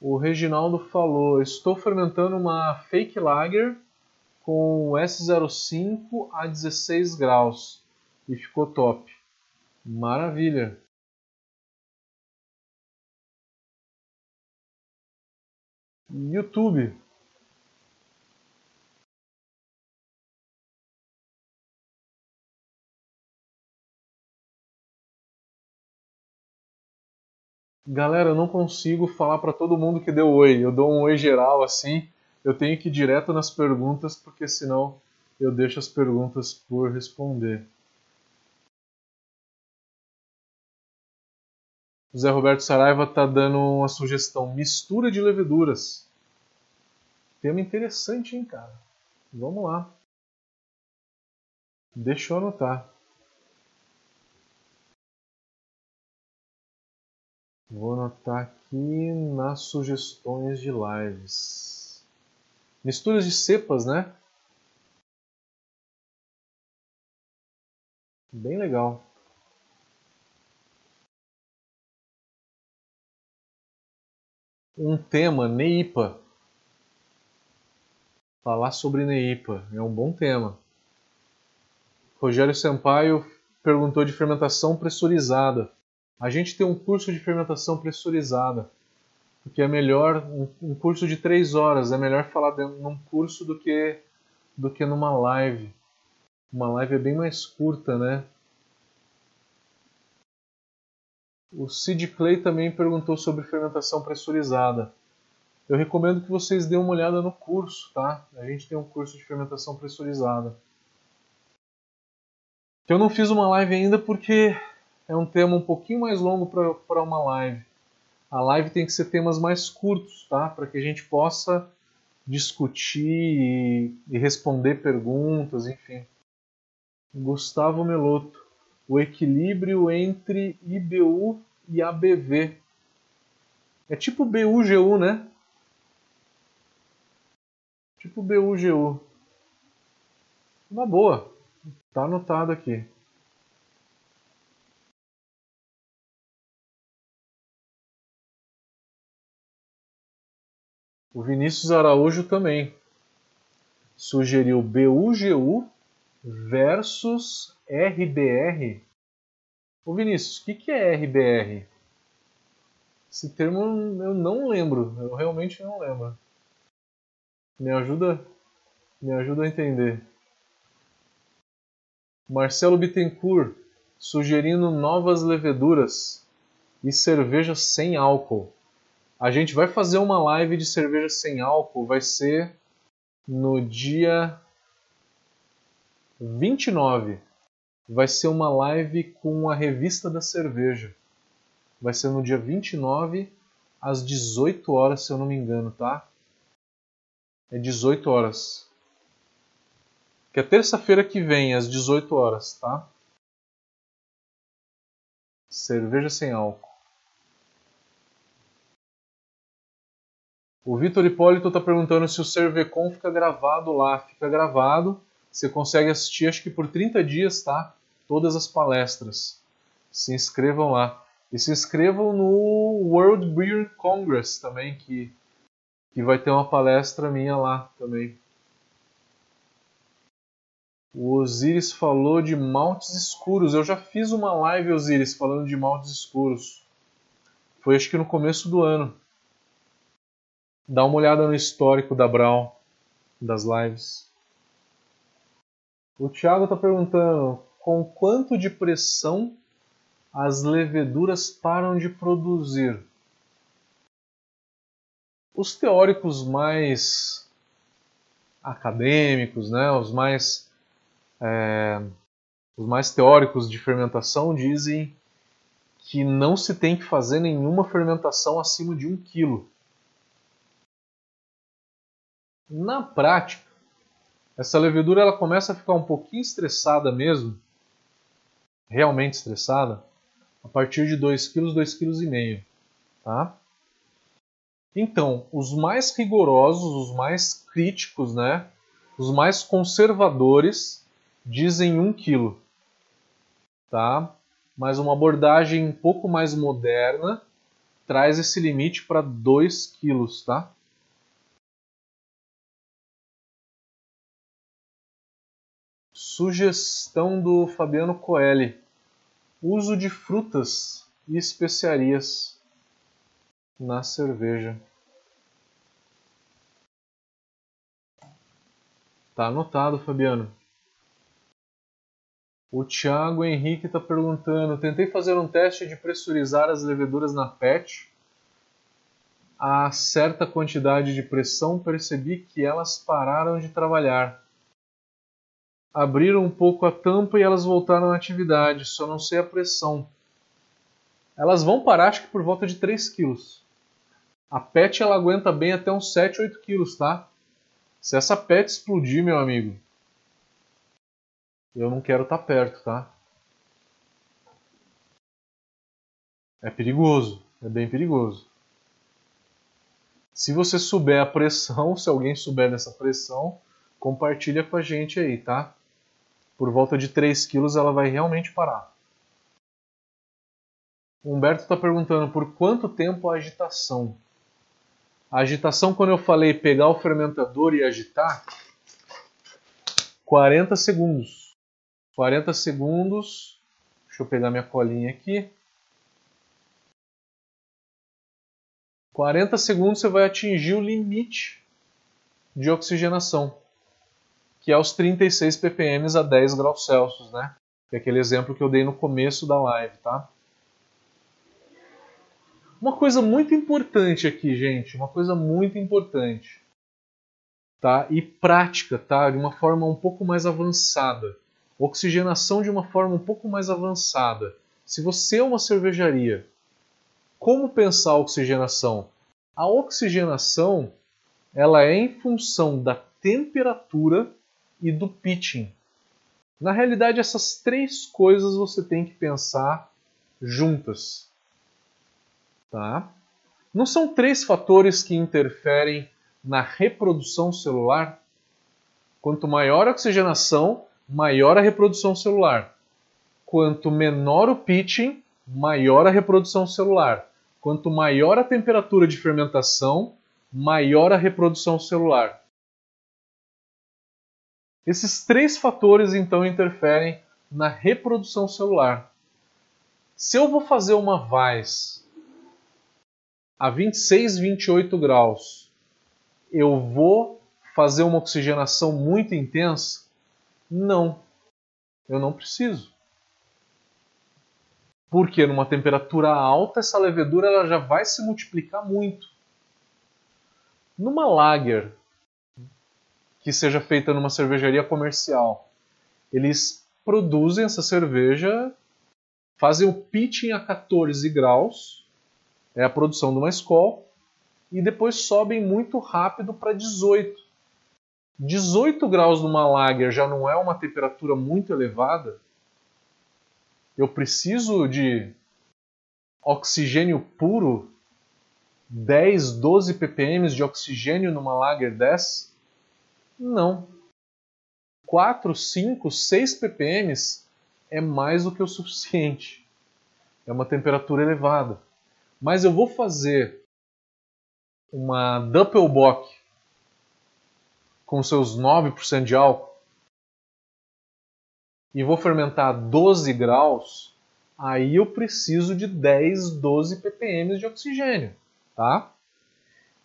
O Reginaldo falou: Estou fermentando uma fake lager com S05 a 16 graus e ficou top. Maravilha! YouTube. Galera, eu não consigo falar para todo mundo que deu oi. Eu dou um oi geral assim. Eu tenho que ir direto nas perguntas, porque senão eu deixo as perguntas por responder. O Zé Roberto Saraiva está dando uma sugestão: mistura de leveduras. Tema interessante, hein, cara? Vamos lá. Deixa eu anotar. Vou anotar aqui nas sugestões de lives. Misturas de cepas, né? Bem legal. Um tema, Neipa. Falar sobre Neipa é um bom tema. Rogério Sampaio perguntou de fermentação pressurizada. A gente tem um curso de fermentação pressurizada, porque é melhor um, curso de três horas, é melhor falar num curso do que do que numa live. Uma live é bem mais curta, né? O Sid Clay também perguntou sobre fermentação pressurizada. Eu recomendo que vocês dêem uma olhada no curso, tá? A gente tem um curso de fermentação pressurizada. Eu não fiz uma live ainda porque é um tema um pouquinho mais longo para uma live. A live tem que ser temas mais curtos, tá? Para que a gente possa discutir e responder perguntas, enfim. Gustavo Meloto. O equilíbrio entre IBU e ABV. É tipo BUGU, né? Tipo BUGU. Uma boa. Tá anotado aqui. O Vinícius Araújo também sugeriu BUGU versus RBR. Ô Vinícius, o que, que é RBR? Esse termo eu não lembro, eu realmente não lembro. Me ajuda, me ajuda a entender. Marcelo Bittencourt sugerindo novas leveduras e cerveja sem álcool. A gente vai fazer uma live de cerveja sem álcool, vai ser no dia 29. Vai ser uma live com a revista da cerveja. Vai ser no dia 29 às 18 horas, se eu não me engano, tá? É 18 horas. Que é terça-feira que vem, às 18 horas, tá? Cerveja sem álcool. O Vitor Hipólito está perguntando se o Cervecon fica gravado lá. Fica gravado. Você consegue assistir, acho que por 30 dias, tá? Todas as palestras. Se inscrevam lá. E se inscrevam no World Beer Congress também, que, que vai ter uma palestra minha lá também. O Osiris falou de maltes escuros. Eu já fiz uma live, Osiris, falando de maltes escuros. Foi acho que no começo do ano. Dá uma olhada no histórico da Brown, das lives. O Thiago está perguntando com quanto de pressão as leveduras param de produzir. Os teóricos mais acadêmicos, né, os mais é, os mais teóricos de fermentação dizem que não se tem que fazer nenhuma fermentação acima de um quilo. Na prática, essa levedura ela começa a ficar um pouquinho estressada mesmo, realmente estressada, a partir de 2 kg, 2,5 kg, tá? Então, os mais rigorosos, os mais críticos, né, os mais conservadores dizem 1 kg, tá? Mas uma abordagem um pouco mais moderna traz esse limite para 2 kg, tá? Sugestão do Fabiano Coelho: uso de frutas e especiarias na cerveja. Tá anotado, Fabiano. O Thiago Henrique está perguntando: tentei fazer um teste de pressurizar as leveduras na PET. A certa quantidade de pressão percebi que elas pararam de trabalhar abriram um pouco a tampa e elas voltaram à atividade, só não sei a pressão. Elas vão parar acho que por volta de 3 kg. A PET ela aguenta bem até uns 7, 8 kg, tá? Se essa PET explodir, meu amigo, eu não quero estar tá perto, tá? É perigoso, é bem perigoso. Se você souber a pressão, se alguém souber dessa pressão, compartilha com a gente aí, tá? Por volta de 3 quilos, ela vai realmente parar. O Humberto está perguntando por quanto tempo a agitação. A agitação, quando eu falei pegar o fermentador e agitar, 40 segundos. 40 segundos. Deixa eu pegar minha colinha aqui. 40 segundos você vai atingir o limite de oxigenação que é os 36 ppm a 10 graus Celsius, né? Que é aquele exemplo que eu dei no começo da live, tá? Uma coisa muito importante aqui, gente, uma coisa muito importante, tá? E prática, tá? De uma forma um pouco mais avançada. Oxigenação de uma forma um pouco mais avançada. Se você é uma cervejaria, como pensar a oxigenação? A oxigenação ela é em função da temperatura e do pitching. Na realidade, essas três coisas você tem que pensar juntas. Tá? Não são três fatores que interferem na reprodução celular? Quanto maior a oxigenação, maior a reprodução celular. Quanto menor o pitching, maior a reprodução celular. Quanto maior a temperatura de fermentação, maior a reprodução celular. Esses três fatores então interferem na reprodução celular. Se eu vou fazer uma vaz a 26, 28 graus, eu vou fazer uma oxigenação muito intensa? Não, eu não preciso. Porque numa temperatura alta essa levedura ela já vai se multiplicar muito. Numa lager que seja feita numa cervejaria comercial, eles produzem essa cerveja, fazem o pitching a 14 graus, é a produção de uma escola, e depois sobem muito rápido para 18. 18 graus numa lager já não é uma temperatura muito elevada? Eu preciso de oxigênio puro, 10, 12 ppm de oxigênio numa lager 10? Não. 4, 5, 6 ppm é mais do que o suficiente. É uma temperatura elevada. Mas eu vou fazer uma Doppelbock com seus 9% de álcool e vou fermentar a 12 graus, aí eu preciso de 10, 12 ppm de oxigênio, tá?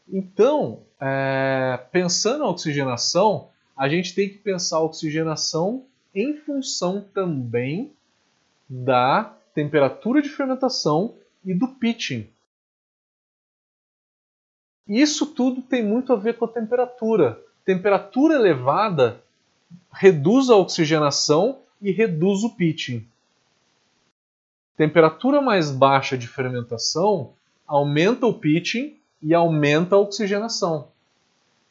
Então, é, pensando na oxigenação, a gente tem que pensar a oxigenação em função também da temperatura de fermentação e do pitching. Isso tudo tem muito a ver com a temperatura. Temperatura elevada reduz a oxigenação e reduz o pitching. Temperatura mais baixa de fermentação aumenta o pitching e aumenta a oxigenação.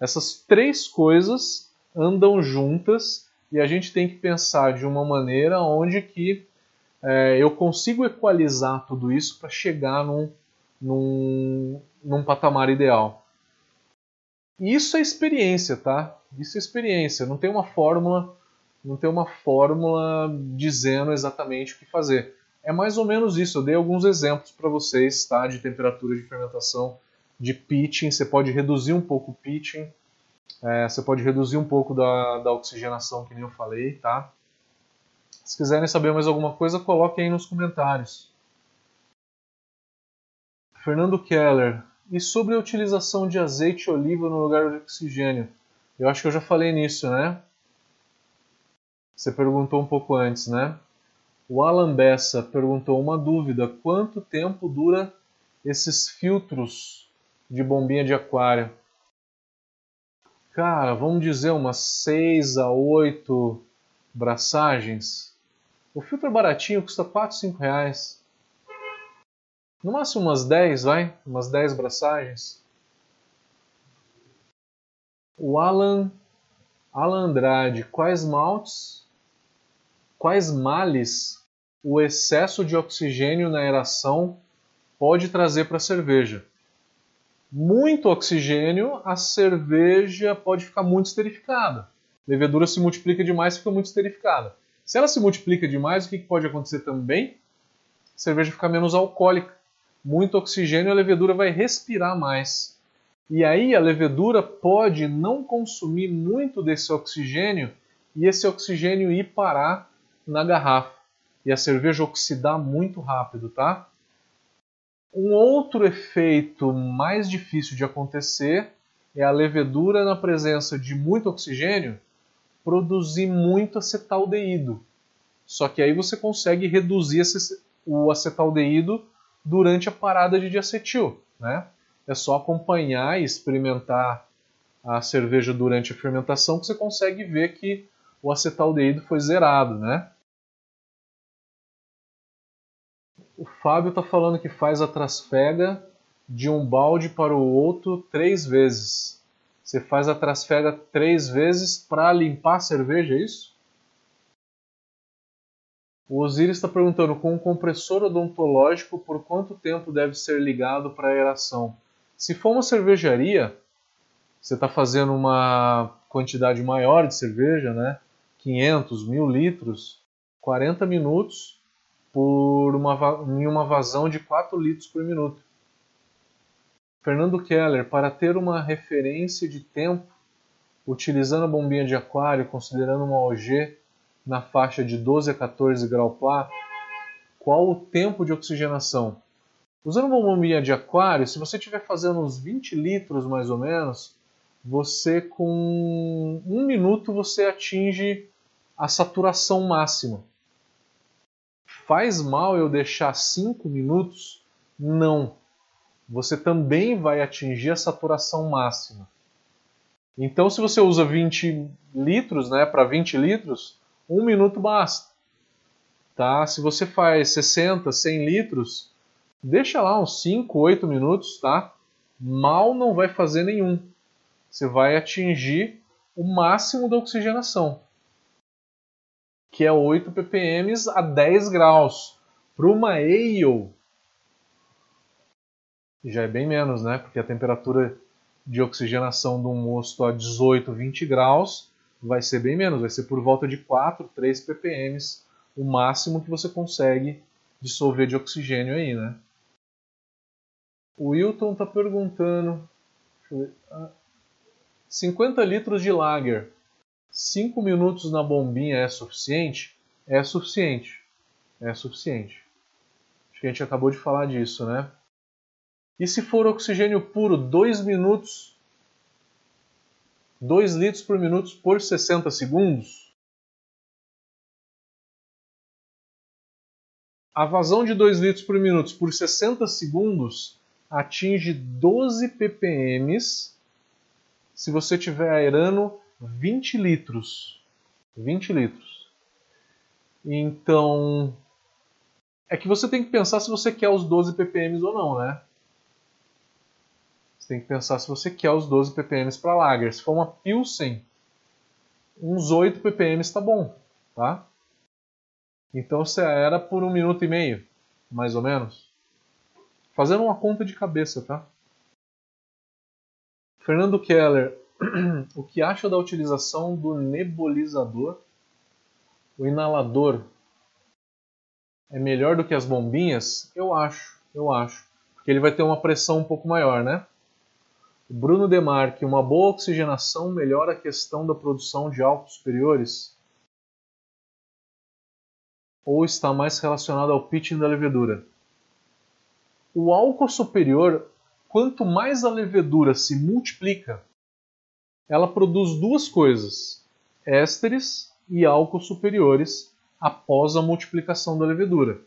Essas três coisas andam juntas e a gente tem que pensar de uma maneira onde que é, eu consigo equalizar tudo isso para chegar num, num, num patamar ideal. Isso é experiência, tá? Isso é experiência. Não tem uma fórmula, não tem uma fórmula dizendo exatamente o que fazer. É mais ou menos isso. Eu dei alguns exemplos para vocês, tá? De temperatura de fermentação, de pitching. Você pode reduzir um pouco o pitching. É, você pode reduzir um pouco da, da oxigenação, que nem eu falei, tá? Se quiserem saber mais alguma coisa, coloquem aí nos comentários. Fernando Keller, e sobre a utilização de azeite oliva no lugar de oxigênio? Eu acho que eu já falei nisso, né? Você perguntou um pouco antes, né? O Alan Bessa perguntou uma dúvida: quanto tempo dura esses filtros de bombinha de aquário? Cara, vamos dizer umas 6 a 8 braçagens. O filtro baratinho, custa 4, 5 reais. No máximo umas 10, vai? Umas 10 braçagens. O Alan, Alan Andrade, quais maltes, quais males o excesso de oxigênio na aeração pode trazer para a cerveja? Muito oxigênio, a cerveja pode ficar muito esterificada. Levedura se multiplica demais fica muito esterificada. Se ela se multiplica demais, o que pode acontecer também? A cerveja fica menos alcoólica muito oxigênio, a levedura vai respirar mais. E aí a levedura pode não consumir muito desse oxigênio e esse oxigênio ir parar na garrafa e a cerveja oxidar muito rápido, tá? Um outro efeito mais difícil de acontecer é a levedura na presença de muito oxigênio produzir muito acetaldeído. Só que aí você consegue reduzir esse, o acetaldeído durante a parada de diacetil. Né? É só acompanhar e experimentar a cerveja durante a fermentação que você consegue ver que o acetaldeído foi zerado. Né? O Fábio está falando que faz a trasfega de um balde para o outro três vezes. Você faz a trasfega três vezes para limpar a cerveja, é isso? O Osiris está perguntando: com um compressor odontológico, por quanto tempo deve ser ligado para aeração? Se for uma cervejaria, você está fazendo uma quantidade maior de cerveja, né? 500, 1000 litros, 40 minutos por uma, em uma vazão de 4 litros por minuto. Fernando Keller, para ter uma referência de tempo, utilizando a bombinha de aquário, considerando uma OG na faixa de 12 a 14 grau Plá, qual o tempo de oxigenação? Usando uma bombinha de aquário, se você estiver fazendo uns 20 litros mais ou menos, você com um minuto você atinge a saturação máxima. Faz mal eu deixar 5 minutos? Não você também vai atingir a saturação máxima. Então, se você usa 20 litros, né, para 20 litros, um minuto basta. Tá? Se você faz 60, 100 litros, deixa lá uns 5, 8 minutos, tá? Mal não vai fazer nenhum. Você vai atingir o máximo da oxigenação, que é 8 ppm a 10 graus. Para uma ale, já é bem menos, né? Porque a temperatura de oxigenação de um mosto a 18, 20 graus vai ser bem menos, vai ser por volta de 4, 3 ppm, o máximo que você consegue dissolver de oxigênio aí, né? O Wilton está perguntando, 50 ah, litros de lager, 5 minutos na bombinha é suficiente? É suficiente, é suficiente. Acho que a gente acabou de falar disso, né? E se for oxigênio puro, 2 minutos, 2 litros por minuto por 60 segundos? A vazão de 2 litros por minuto por 60 segundos atinge 12 ppm se você estiver aerando 20 litros. 20 litros. Então, é que você tem que pensar se você quer os 12 ppm ou não, né? Você tem que pensar se você quer os 12 ppm para lager. Se for uma Pilsen, uns 8 ppm está bom, tá? Então você era por um minuto e meio, mais ou menos. Fazendo uma conta de cabeça, tá? Fernando Keller, o que acha da utilização do nebulizador? O inalador é melhor do que as bombinhas? Eu acho, eu acho. Porque ele vai ter uma pressão um pouco maior, né? Bruno Demarque, uma boa oxigenação melhora a questão da produção de álcools superiores? Ou está mais relacionado ao pitching da levedura? O álcool superior, quanto mais a levedura se multiplica, ela produz duas coisas: ésteres e álcools superiores após a multiplicação da levedura.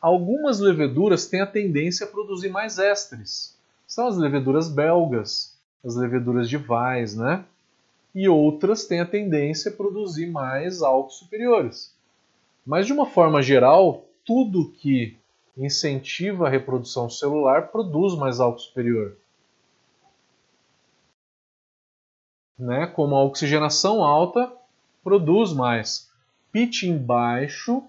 Algumas leveduras têm a tendência a produzir mais ésteres, são as leveduras belgas, as leveduras de Weiss, né? E outras têm a tendência a produzir mais álcools superiores. Mas de uma forma geral, tudo que incentiva a reprodução celular produz mais álcool superior. Né? Como a oxigenação alta produz mais. Pitching baixo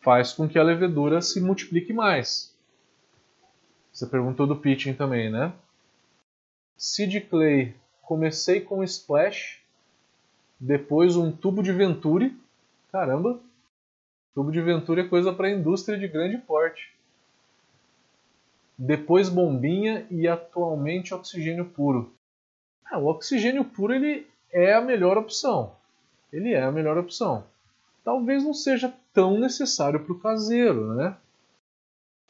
faz com que a levedura se multiplique mais. Você perguntou do pitching também, né? Sid Clay, comecei com Splash, depois um tubo de Venturi. Caramba, tubo de Venturi é coisa para indústria de grande porte. Depois bombinha e atualmente oxigênio puro. Ah, o oxigênio puro ele é a melhor opção. Ele é a melhor opção. Talvez não seja tão necessário para o caseiro, né?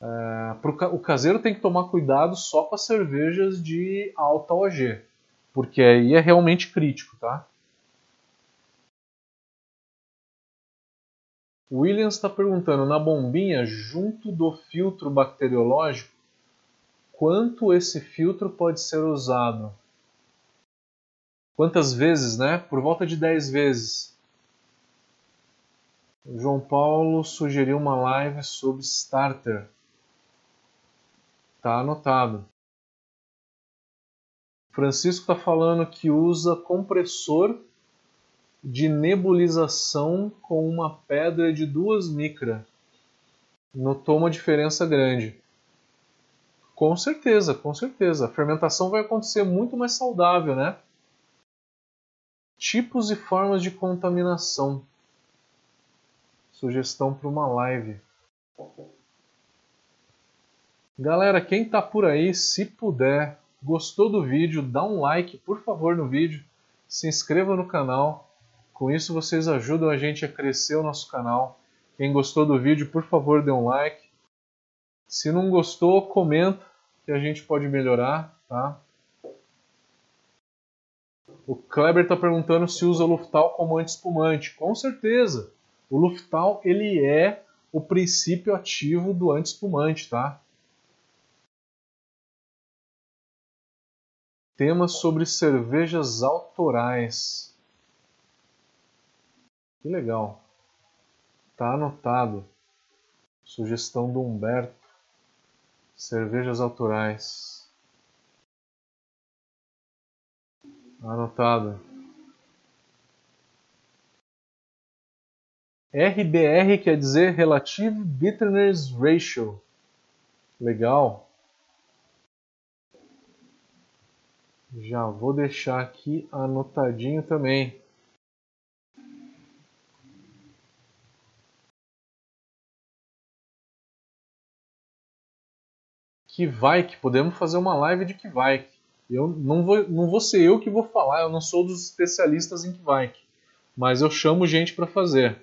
É, pro, o caseiro tem que tomar cuidado só com as cervejas de alta OG, porque aí é realmente crítico, tá? Williams está perguntando na bombinha, junto do filtro bacteriológico, quanto esse filtro pode ser usado? Quantas vezes, né? Por volta de 10 vezes. O João Paulo sugeriu uma live sobre starter. Tá anotado. Francisco está falando que usa compressor de nebulização com uma pedra de 2 micra. Notou uma diferença grande. Com certeza, com certeza. A fermentação vai acontecer muito mais saudável, né? Tipos e formas de contaminação. Sugestão para uma live. Galera, quem está por aí, se puder, gostou do vídeo, dá um like, por favor, no vídeo. Se inscreva no canal. Com isso vocês ajudam a gente a crescer o nosso canal. Quem gostou do vídeo, por favor, dê um like. Se não gostou, comenta que a gente pode melhorar, tá? O Kleber está perguntando se usa Luftal como anti-espumante. Com certeza. O Luftal ele é o princípio ativo do anti-espumante, tá? Temas sobre cervejas autorais. Que legal. Tá anotado. Sugestão do Humberto. Cervejas autorais. Anotado. RBR quer dizer Relative Bitterness Ratio. Legal. Já vou deixar aqui anotadinho também. Kivike, podemos fazer uma live de Kivike. Eu não vou, não vou ser eu que vou falar, eu não sou dos especialistas em Kivike, mas eu chamo gente para fazer.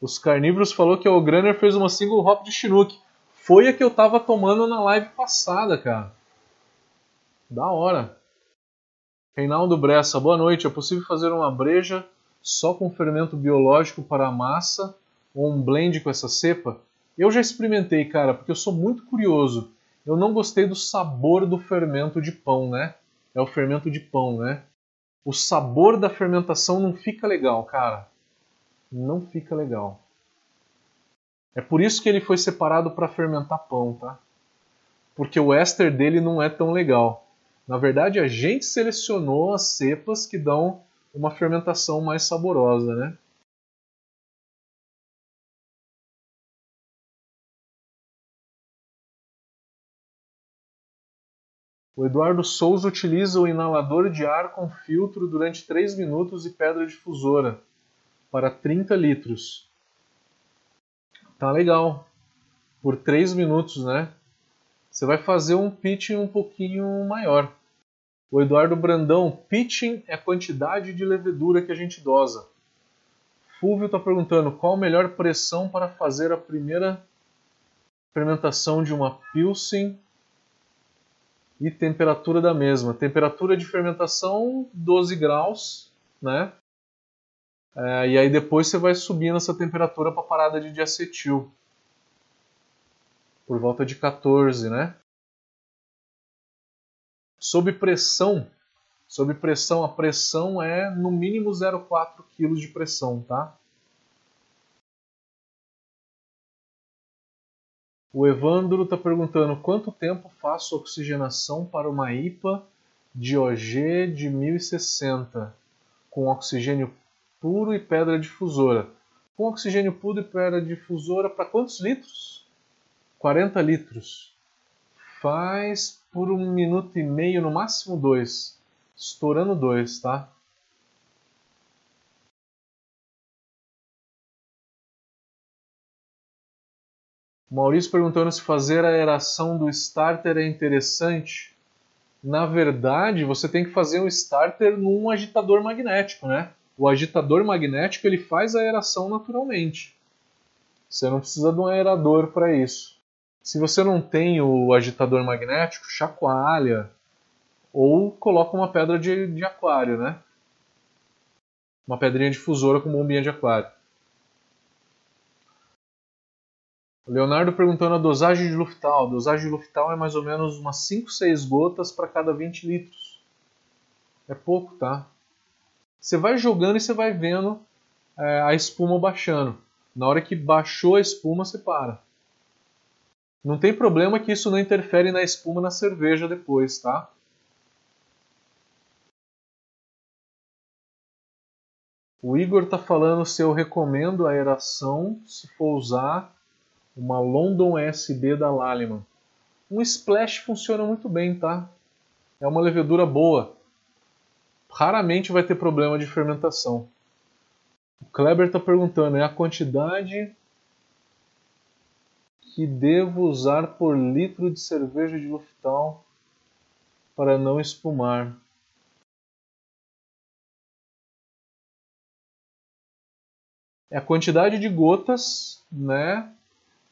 Os carnívoros falou que o Granner fez uma single hop de Chinook. Foi a que eu tava tomando na live passada, cara. Da hora. Reinaldo Bressa, boa noite. É possível fazer uma breja só com fermento biológico para a massa ou um blend com essa cepa? Eu já experimentei, cara, porque eu sou muito curioso. Eu não gostei do sabor do fermento de pão, né? É o fermento de pão, né? O sabor da fermentação não fica legal, cara. Não fica legal. É por isso que ele foi separado para fermentar pão, tá? Porque o éster dele não é tão legal. Na verdade, a gente selecionou as cepas que dão uma fermentação mais saborosa, né? O Eduardo Souza utiliza o inalador de ar com filtro durante 3 minutos e pedra difusora para 30 litros. Tá legal. Por 3 minutos, né? Você vai fazer um pitching um pouquinho maior. O Eduardo Brandão, pitching é a quantidade de levedura que a gente dosa. Fúvio está perguntando qual a melhor pressão para fazer a primeira fermentação de uma Pilsen e temperatura da mesma. Temperatura de fermentação 12 graus, né? É, e aí depois você vai subindo essa temperatura para a parada de diacetil. Por volta de 14, né? Sob pressão, sob pressão, a pressão é no mínimo 0,4 kg de pressão, tá? O Evandro está perguntando quanto tempo faço oxigenação para uma IPA de OG de 1060 com oxigênio puro e pedra difusora. Com oxigênio puro e pedra difusora para quantos litros? 40 litros. Faz por um minuto e meio, no máximo dois. Estourando dois, tá? Maurício perguntando se fazer a aeração do starter é interessante. Na verdade, você tem que fazer um starter num agitador magnético, né? O agitador magnético ele faz a aeração naturalmente. Você não precisa de um aerador para isso. Se você não tem o agitador magnético, chacoalha ou coloca uma pedra de, de aquário, né? Uma pedrinha difusora com bombinha de aquário. Leonardo perguntando a dosagem de Luftal. A dosagem de Luftal é mais ou menos umas 5, 6 gotas para cada 20 litros. É pouco, tá? Você vai jogando e você vai vendo é, a espuma baixando. Na hora que baixou a espuma, você para. Não tem problema que isso não interfere na espuma na cerveja depois, tá? O Igor está falando se eu recomendo a aeração se for usar uma London SB da Lallemand. Um splash funciona muito bem, tá? É uma levedura boa. Raramente vai ter problema de fermentação. O Kleber está perguntando, é a quantidade que devo usar por litro de cerveja de Luftal para não espumar? é a quantidade de gotas, né?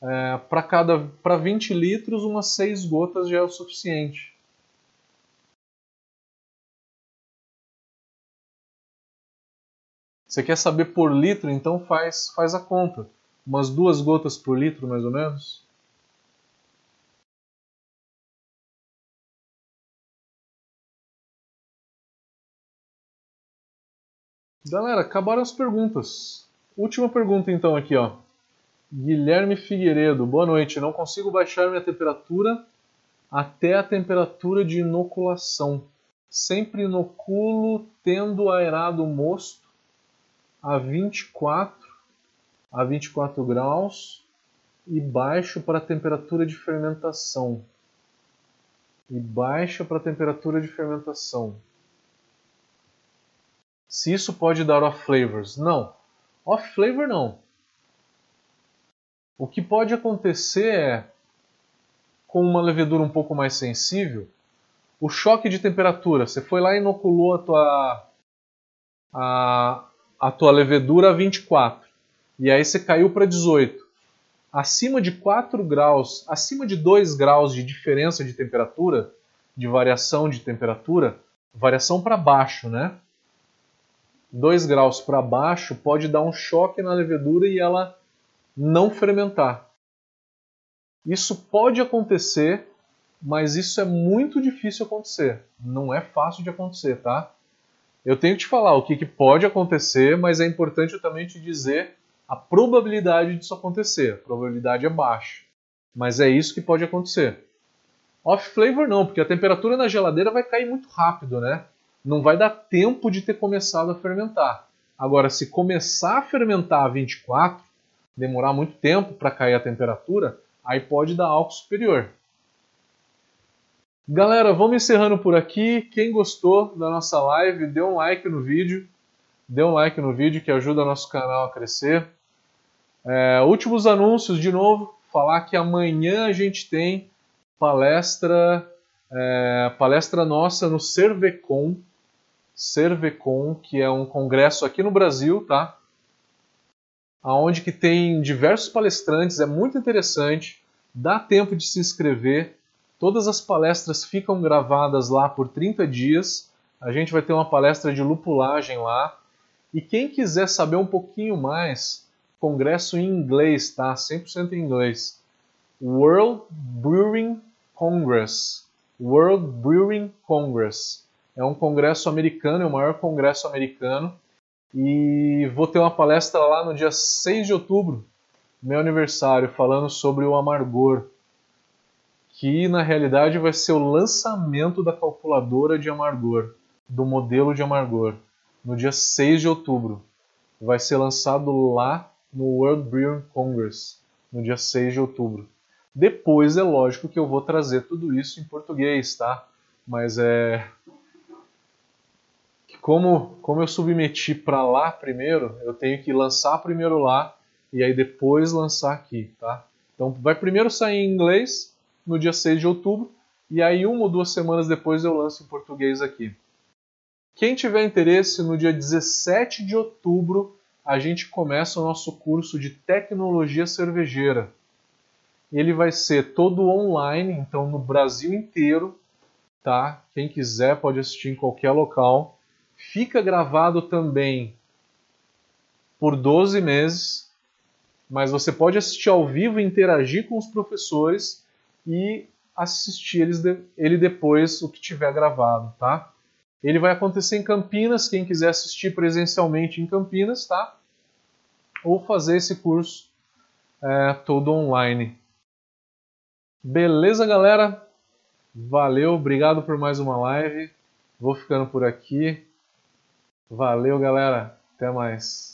É, para cada para 20 litros, umas 6 gotas já é o suficiente. Você quer saber por litro, então faz, faz a conta. Umas duas gotas por litro, mais ou menos. Galera, acabaram as perguntas. Última pergunta então aqui, ó. Guilherme Figueiredo, boa noite. Não consigo baixar minha temperatura até a temperatura de inoculação. Sempre inoculo tendo aerado mosto a 24 a 24 graus e baixo para a temperatura de fermentação. E baixa para a temperatura de fermentação. Se isso pode dar off flavors? Não. Off flavor não. O que pode acontecer é, com uma levedura um pouco mais sensível, o choque de temperatura. Você foi lá e inoculou a tua, a, a tua levedura a 24. E aí você caiu para 18. Acima de 4 graus, acima de 2 graus de diferença de temperatura, de variação de temperatura, variação para baixo, né? 2 graus para baixo pode dar um choque na levedura e ela não fermentar. Isso pode acontecer, mas isso é muito difícil acontecer. Não é fácil de acontecer, tá? Eu tenho que te falar o que, que pode acontecer, mas é importante eu também te dizer a probabilidade disso acontecer. A probabilidade é baixa, mas é isso que pode acontecer. Off flavor não, porque a temperatura na geladeira vai cair muito rápido, né? não vai dar tempo de ter começado a fermentar. Agora, se começar a fermentar a 24, demorar muito tempo para cair a temperatura, aí pode dar álcool superior. Galera, vamos encerrando por aqui. Quem gostou da nossa live, dê um like no vídeo. Dê um like no vídeo que ajuda nosso canal a crescer. É, últimos anúncios de novo. Falar que amanhã a gente tem palestra, é, palestra nossa no Cervecon, Cervecon, que é um congresso aqui no Brasil, tá? Aonde que tem diversos palestrantes, é muito interessante, dá tempo de se inscrever. Todas as palestras ficam gravadas lá por 30 dias. A gente vai ter uma palestra de lupulagem lá. E quem quiser saber um pouquinho mais, congresso em inglês, tá? 100% em inglês. World Brewing Congress. World Brewing Congress. É um congresso americano, é o maior congresso americano. E vou ter uma palestra lá no dia 6 de outubro, meu aniversário, falando sobre o amargor. Que na realidade vai ser o lançamento da calculadora de amargor, do modelo de amargor, no dia 6 de outubro. Vai ser lançado lá no World Brewing Congress, no dia 6 de outubro. Depois é lógico que eu vou trazer tudo isso em português, tá? Mas é como, como eu submeti para lá primeiro, eu tenho que lançar primeiro lá e aí depois lançar aqui, tá? Então vai primeiro sair em inglês no dia 6 de outubro e aí uma ou duas semanas depois eu lanço em português aqui. Quem tiver interesse, no dia 17 de outubro a gente começa o nosso curso de tecnologia cervejeira. Ele vai ser todo online, então no Brasil inteiro, tá? Quem quiser pode assistir em qualquer local fica gravado também por 12 meses, mas você pode assistir ao vivo, interagir com os professores e assistir eles ele depois o que tiver gravado, tá? Ele vai acontecer em Campinas, quem quiser assistir presencialmente em Campinas, tá? Ou fazer esse curso é, todo online. Beleza, galera? Valeu, obrigado por mais uma live. Vou ficando por aqui. Valeu, galera. Até mais.